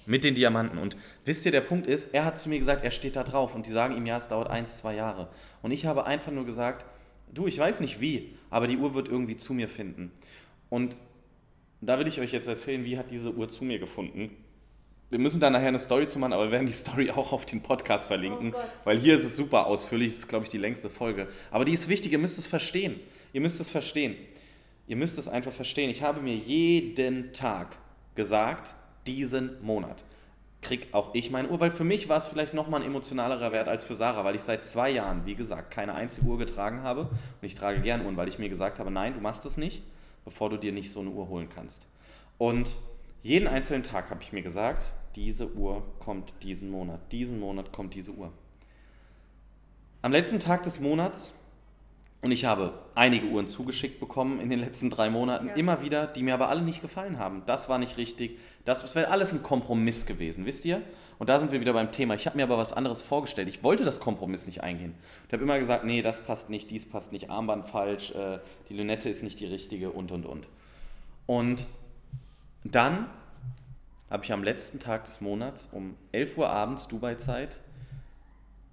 Mit den Diamanten. Und wisst ihr, der Punkt ist, er hat zu mir gesagt, er steht da drauf und die sagen ihm, ja, es dauert eins, zwei Jahre. Und ich habe einfach nur gesagt, du, ich weiß nicht wie, aber die Uhr wird irgendwie zu mir finden. Und da will ich euch jetzt erzählen, wie hat diese Uhr zu mir gefunden. Wir müssen da nachher eine Story zu machen, aber wir werden die Story auch auf den Podcast verlinken, Oh weil hier ist es super ausführlich, das ist, glaube ich, die längste Folge. Aber die ist wichtig, ihr müsst es verstehen. Ihr müsst es verstehen. Ihr müsst es einfach verstehen. Ich habe mir jeden Tag gesagt, diesen Monat krieg auch ich meine Uhr, weil für mich war es vielleicht nochmal ein emotionalerer Wert als für Sarah, weil ich seit zwei Jahren, wie gesagt, keine einzige Uhr getragen habe und ich trage gern Uhren, weil ich mir gesagt habe, nein, du machst es nicht, bevor du dir nicht so eine Uhr holen kannst. Und jeden einzelnen Tag habe ich mir gesagt, diese Uhr kommt diesen Monat, diesen Monat kommt diese Uhr. Am letzten Tag des Monats, und ich habe einige Uhren zugeschickt bekommen in den letzten drei Monaten, Ja. immer wieder, die mir aber alle nicht gefallen haben. Das war nicht richtig, das, das wäre alles ein Kompromiss gewesen, wisst ihr? Und da sind wir wieder beim Thema. Ich habe mir aber was anderes vorgestellt. Ich wollte das Kompromiss nicht eingehen. Ich habe immer gesagt, nee, das passt nicht, dies passt nicht, Armband falsch, äh, die Lünette ist nicht die richtige und, und, und. Und dann habe ich am letzten Tag des Monats um 11 Uhr abends Dubai-Zeit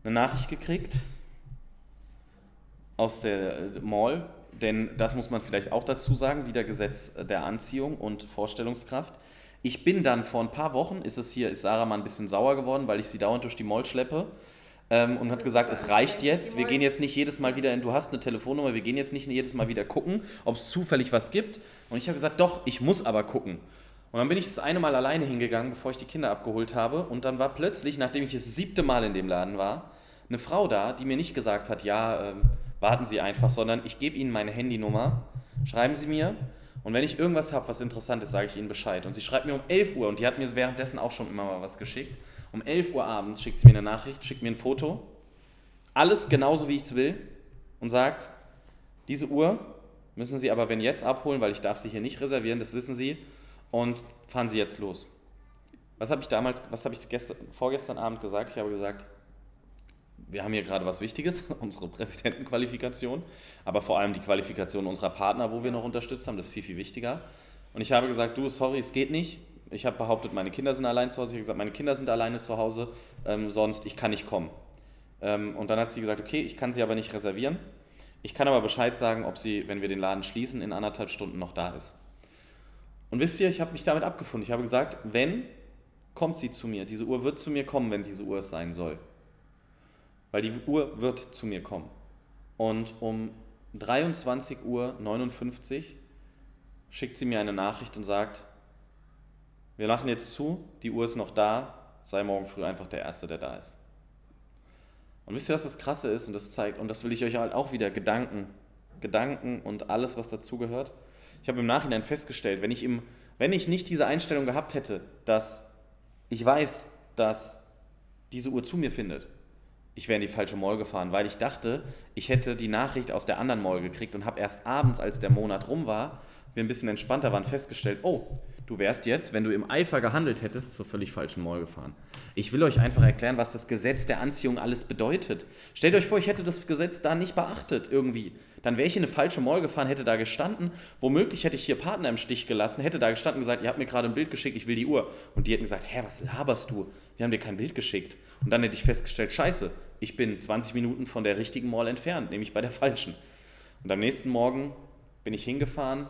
eine Nachricht gekriegt aus der Mall, denn das muss man vielleicht auch dazu sagen, wieder Gesetz der Anziehung und Vorstellungskraft. Ich bin dann vor ein paar Wochen, ist es hier, ist Sarah mal ein bisschen sauer geworden, weil ich sie dauernd durch die Mall schleppe ähm, und hat gesagt, es reicht jetzt, wir gehen jetzt nicht jedes Mal wieder in, du hast eine Telefonnummer, wir gehen jetzt nicht jedes Mal wieder gucken, ob es zufällig was gibt. Und ich habe gesagt, doch, ich muss aber gucken. Und dann bin ich das eine Mal alleine hingegangen, bevor ich die Kinder abgeholt habe. Und dann war plötzlich, nachdem ich das siebte Mal in dem Laden war, eine Frau da, die mir nicht gesagt hat, ja, ähm, warten Sie einfach, sondern ich gebe Ihnen meine Handynummer, schreiben Sie mir. Und wenn ich irgendwas habe, was interessant ist, sage ich Ihnen Bescheid. Und sie schreibt mir um 11 Uhr, und die hat mir währenddessen auch schon immer mal was geschickt. Um 11 Uhr abends schickt sie mir eine Nachricht, schickt mir ein Foto. Alles genauso, wie ich es will. Und sagt, diese Uhr müssen Sie aber wenn jetzt abholen, weil ich darf sie hier nicht reservieren, das wissen Sie. Und fahren Sie jetzt los. Was habe ich damals, was habe ich gestern, vorgestern Abend gesagt? Ich habe gesagt, wir haben hier gerade was Wichtiges, unsere Präsidentenqualifikation, aber vor allem die Qualifikation unserer Partner, wo wir noch unterstützt haben, das ist viel, viel wichtiger. Und ich habe gesagt, du, sorry, es geht nicht. Ich habe behauptet, meine Kinder sind allein zu Hause. Ich habe gesagt, meine Kinder sind alleine zu Hause, ähm, sonst ich kann nicht kommen. Ähm, und dann hat sie gesagt, okay, ich kann sie aber nicht reservieren. Ich kann aber Bescheid sagen, ob sie, wenn wir den Laden schließen, in anderthalb Stunden noch da ist. Und wisst ihr, ich habe mich damit abgefunden. Ich habe gesagt, wenn, kommt sie zu mir. Diese Uhr wird zu mir kommen, wenn diese Uhr es sein soll. Weil die Uhr wird zu mir kommen. Und um 23.59 Uhr schickt sie mir eine Nachricht und sagt, wir machen jetzt zu, die Uhr ist noch da, sei morgen früh einfach der Erste, der da ist. Und wisst ihr, was das Krasse ist? Und das zeigt, und das will ich euch halt auch wieder, Gedanken, Gedanken und alles, was dazugehört. Ich habe im Nachhinein festgestellt, wenn ich, im, wenn ich nicht diese Einstellung gehabt hätte, dass ich weiß, dass diese Uhr zu mir findet, ich wäre in die falsche Mall gefahren, weil ich dachte, ich hätte die Nachricht aus der anderen Mall gekriegt und habe erst abends, als der Monat rum war, wir ein bisschen entspannter waren, festgestellt, oh, du wärst jetzt, wenn du im Eifer gehandelt hättest, zur völlig falschen Mall gefahren. Ich will euch einfach erklären, was das Gesetz der Anziehung alles bedeutet. Stellt euch vor, ich hätte das Gesetz da nicht beachtet irgendwie. Dann wäre ich in eine falsche Mall gefahren, hätte da gestanden. Womöglich hätte ich hier Partner im Stich gelassen, hätte da gestanden und gesagt, ihr habt mir gerade ein Bild geschickt, ich will die Uhr. Und die hätten gesagt, hä, was laberst du? Wir haben dir kein Bild geschickt. Und dann hätte ich festgestellt, scheiße, ich bin 20 Minuten von der richtigen Mall entfernt, nämlich bei der falschen. Und am nächsten Morgen bin ich hingefahren,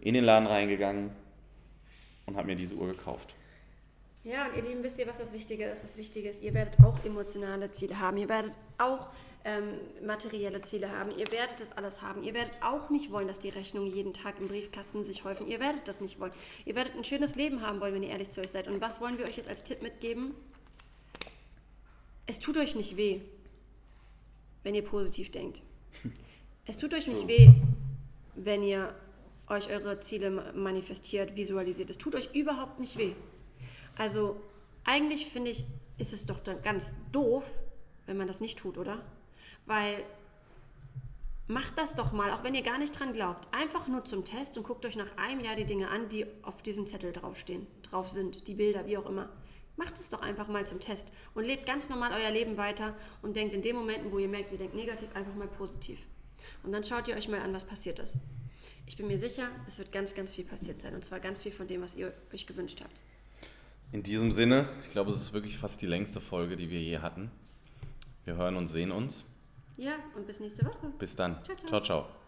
in den Laden reingegangen und habe mir diese Uhr gekauft. Ja, und ihr Lieben, wisst ihr, was das Wichtige ist? Das Wichtige ist, ihr werdet auch emotionale Ziele haben. Ihr werdet auch ähm, materielle Ziele haben. Ihr werdet das alles haben. Ihr werdet auch nicht wollen, dass die Rechnungen jeden Tag im Briefkasten sich häufen. Ihr werdet das nicht wollen. Ihr werdet ein schönes Leben haben wollen, wenn ihr ehrlich zu euch seid. Und was wollen wir euch jetzt als Tipp mitgeben? Es tut euch nicht weh, wenn ihr positiv denkt. Es tut euch nicht weh, wenn ihr euch eure Ziele manifestiert, visualisiert. Es tut euch überhaupt nicht weh. Also eigentlich finde ich, ist es doch dann ganz doof, wenn man das nicht tut, oder? Weil macht das doch mal, auch wenn ihr gar nicht dran glaubt. Einfach nur zum Test und guckt euch nach einem Jahr die Dinge an, die auf diesem Zettel draufstehen, drauf sind, die Bilder, wie auch immer. Macht es doch einfach mal zum Test und lebt ganz normal euer Leben weiter und denkt in den Momenten, wo ihr merkt, ihr denkt negativ, einfach mal positiv. Und dann schaut ihr euch mal an, was passiert ist. Ich bin mir sicher, es wird ganz, ganz viel passiert sein. Und zwar ganz viel von dem, was ihr euch gewünscht habt. In diesem Sinne, ich glaube, es ist wirklich fast die längste Folge, die wir je hatten. Wir hören und sehen uns. Ja, und bis nächste Woche. Bis dann. ciao. ciao. ciao.